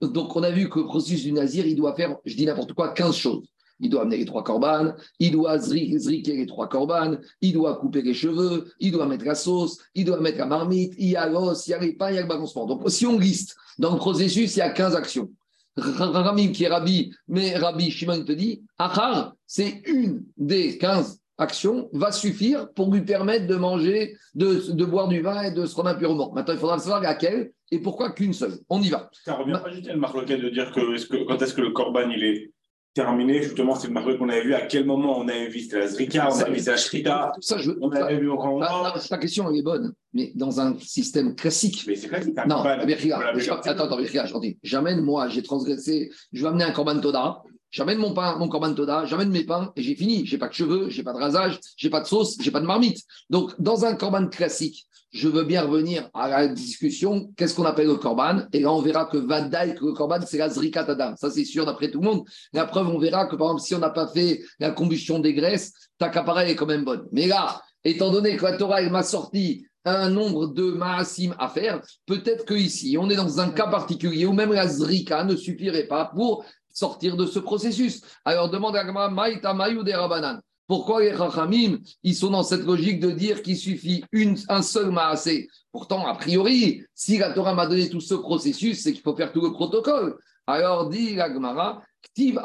Donc on a vu que le processus du Nazir, il doit faire, je dis n'importe quoi, 15 choses. Il doit amener les trois corbanes, il doit zri- zriquer les trois corbanes, il doit couper les cheveux, il doit mettre la sauce, il doit mettre la marmite, il y a l'os, il y a les pains, il y a le balancement. Donc si on liste, dans le processus, il y a 15 actions. Ramim qui est Rabbi, mais Rabbi Shimon te dit, Achar, c'est une des 15 actions, va suffire pour lui permettre de manger, de, de boire du vin et de se rendre impurement. Maintenant, il faudra savoir laquelle et pourquoi qu'une seule. On y va. Ça revient pas à une marloquette de dire que, que quand est-ce que le corban il est terminé, justement, c'est une marloquette qu'on avait vu à quel moment on avait vu, c'était la Zrika, on avait vu la Shrita, Ça, je, on avait vu au grand ta, question elle est bonne, mais dans un système classique, Mais c'est classique, un Non, mais regarde, attends, attends, regarde. J'amène, moi, j'ai transgressé, je vais amener un corban toda, j'amène mon pain, mon corban toda, j'amène mes pains et j'ai fini. J'ai pas de cheveux, j'ai pas de rasage, j'ai pas de sauce, j'ai pas de marmite. Donc, dans un corban classique, je veux bien revenir à la discussion, qu'est-ce qu'on appelle le corban Et là, on verra que Vadaï, que le corban, c'est la zrika tada. Ça, c'est sûr d'après tout le monde. La preuve, on verra que, par exemple, si on n'a pas fait la combustion des graisses, ta capara est quand même bonne. Mais là, étant donné que la Torah, elle m'a sorti un nombre de maasim à faire, peut-être qu'ici, on est dans un cas particulier où même la zrika ne suffirait pas pour sortir de ce processus. Alors demande à Maïta Maïou des Rabanan. Pourquoi les Rachamim, ils sont dans cette logique de dire qu'il suffit un seul maasé? Pourtant, a priori, si la Torah m'a donné tout ce processus, c'est qu'il faut faire tout le protocole. Alors dit la Gemara, Ktiv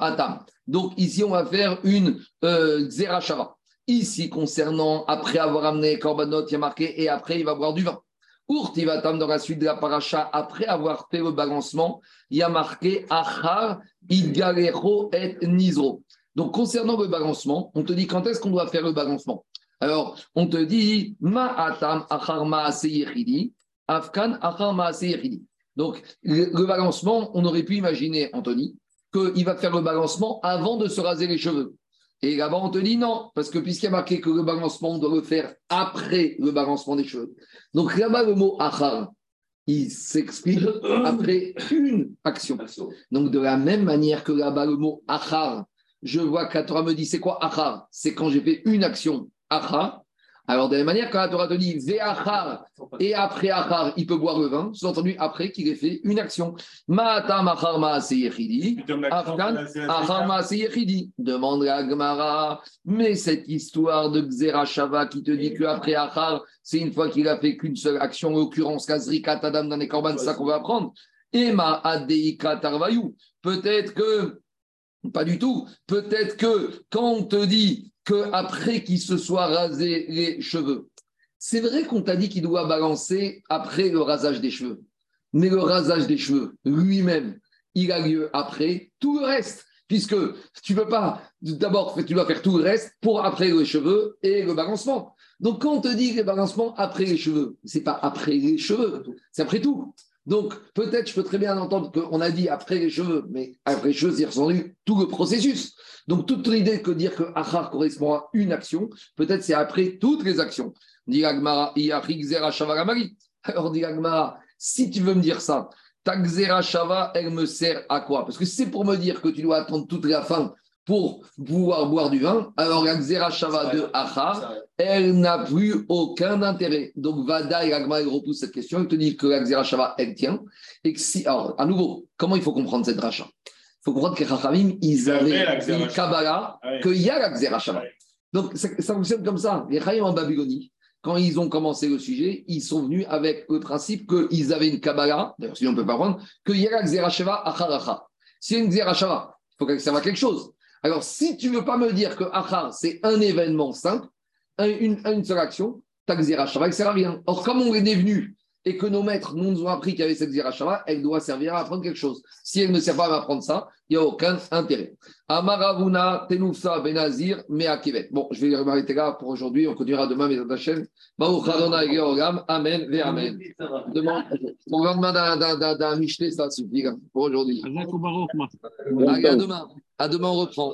atam. Donc ici, on va faire une euh, zerachava. Ici, concernant, après avoir amené Korbanot, il y a marqué, et après, il va boire du vin. Urtivatam, dans la suite de la paracha, après avoir fait le balancement, il y a marqué Achar, Idgalecho et Nizro. Donc, concernant le balancement, on te dit quand est-ce qu'on doit faire le balancement? Alors, on te dit Ma'atam Achar Maase Yechidi, Afkan Achar Maase Yechidi. Donc, le balancement, on aurait pu imaginer, Anthony, qu'il va faire le balancement avant de se raser les cheveux. Et là-bas, on te dit non, parce que puisqu'il y a marqué que le balancement, on doit le faire après le balancement des cheveux. Donc là-bas, le mot achar, il s'explique <coughs> après une action. Donc de la même manière que là-bas, le mot achar, je vois que la Torah me dit c'est quoi achar C'est quand j'ai fait une action achar. Alors de la même manière, quand la Torah te dit ve'achar, et après achar, il peut boire le vin, sous-entendu après qu'il ait fait une action. Ma'atam achar ma'ase yechidi. Puis, comme l'accent, Afghan, Achar Zrika. Maaseh Yechidi. Demande la Gemara. Mais cette histoire de Xerashava qui te dit qu'après Achar, c'est une fois qu'il a fait qu'une seule action, en l'occurrence Kazrika Tadam dans les Korban, c'est ça qu'on va apprendre. Ema Adeika Tarvayou. Peut-être que, pas du tout, peut-être que quand on te dit qu'après qu'il se soit rasé les cheveux, c'est vrai qu'on t'a dit qu'il doit balancer après le rasage des cheveux. Mais le rasage des cheveux lui-même, il a lieu après tout le reste. Puisque tu peux pas, d'abord, tu dois faire tout le reste pour après les cheveux et le balancement. Donc, quand on te dit le balancement après les cheveux, c'est pas après les cheveux, c'est après tout. Donc, peut-être, je peux très bien entendre qu'on a dit après les cheveux, mais après les cheveux, c'est ressendu tout le processus. Donc, toute l'idée que dire que Achar correspond à une action, peut-être c'est après toutes les actions. Alors, dit si tu veux me dire ça, ta Shava, elle me sert à quoi? Parce que c'est pour me dire que tu dois attendre toute la fin pour pouvoir boire du vin, alors la Xera Shava de Achar, elle n'a plus aucun intérêt. Donc, Vada et Agma, il repousse cette question. Il te dit que la Xera Shava, elle tient. Et que si, alors, à nouveau, comment il faut comprendre cette rachat Il faut comprendre que les Chachamim, ils Ils avaient une Kabbalah, Ah qu'il y a la Xera Shava. Ouais. Donc, ça, ça fonctionne comme ça. Les Chachamim en Babylonie, quand ils ont commencé le sujet, ils sont venus avec le principe qu'ils avaient une Kabbalah, d'ailleurs, sinon on ne peut pas prendre, qu'il y a la Xera Shava Achar Achar. S'il y a une Xera Shava, il faut qu'elle serve à quelque chose. Alors, si tu ne veux pas me dire que Achar, c'est un événement simple, un- une, seule action, ta Xera Shava, elle ne sert à rien. Or, comme on est venu et que nos maîtres nous ont appris qu'il y avait cette Xera Shava, elle doit servir à apprendre quelque chose. Si elle ne sert pas à m'apprendre ça, il n'y a aucun intérêt. Amaravuna, Tenufsa, Benazir, Meakevet. Bon, je vais m'arrêter là pour aujourd'hui. On continuera demain, mes Hachem. Baruch Adonai Georgam. Amen, ve Amen. Demain, on va demander d'un- Michelet, ça suffit pour aujourd'hui. Allez, à demain. À demain, on reprend.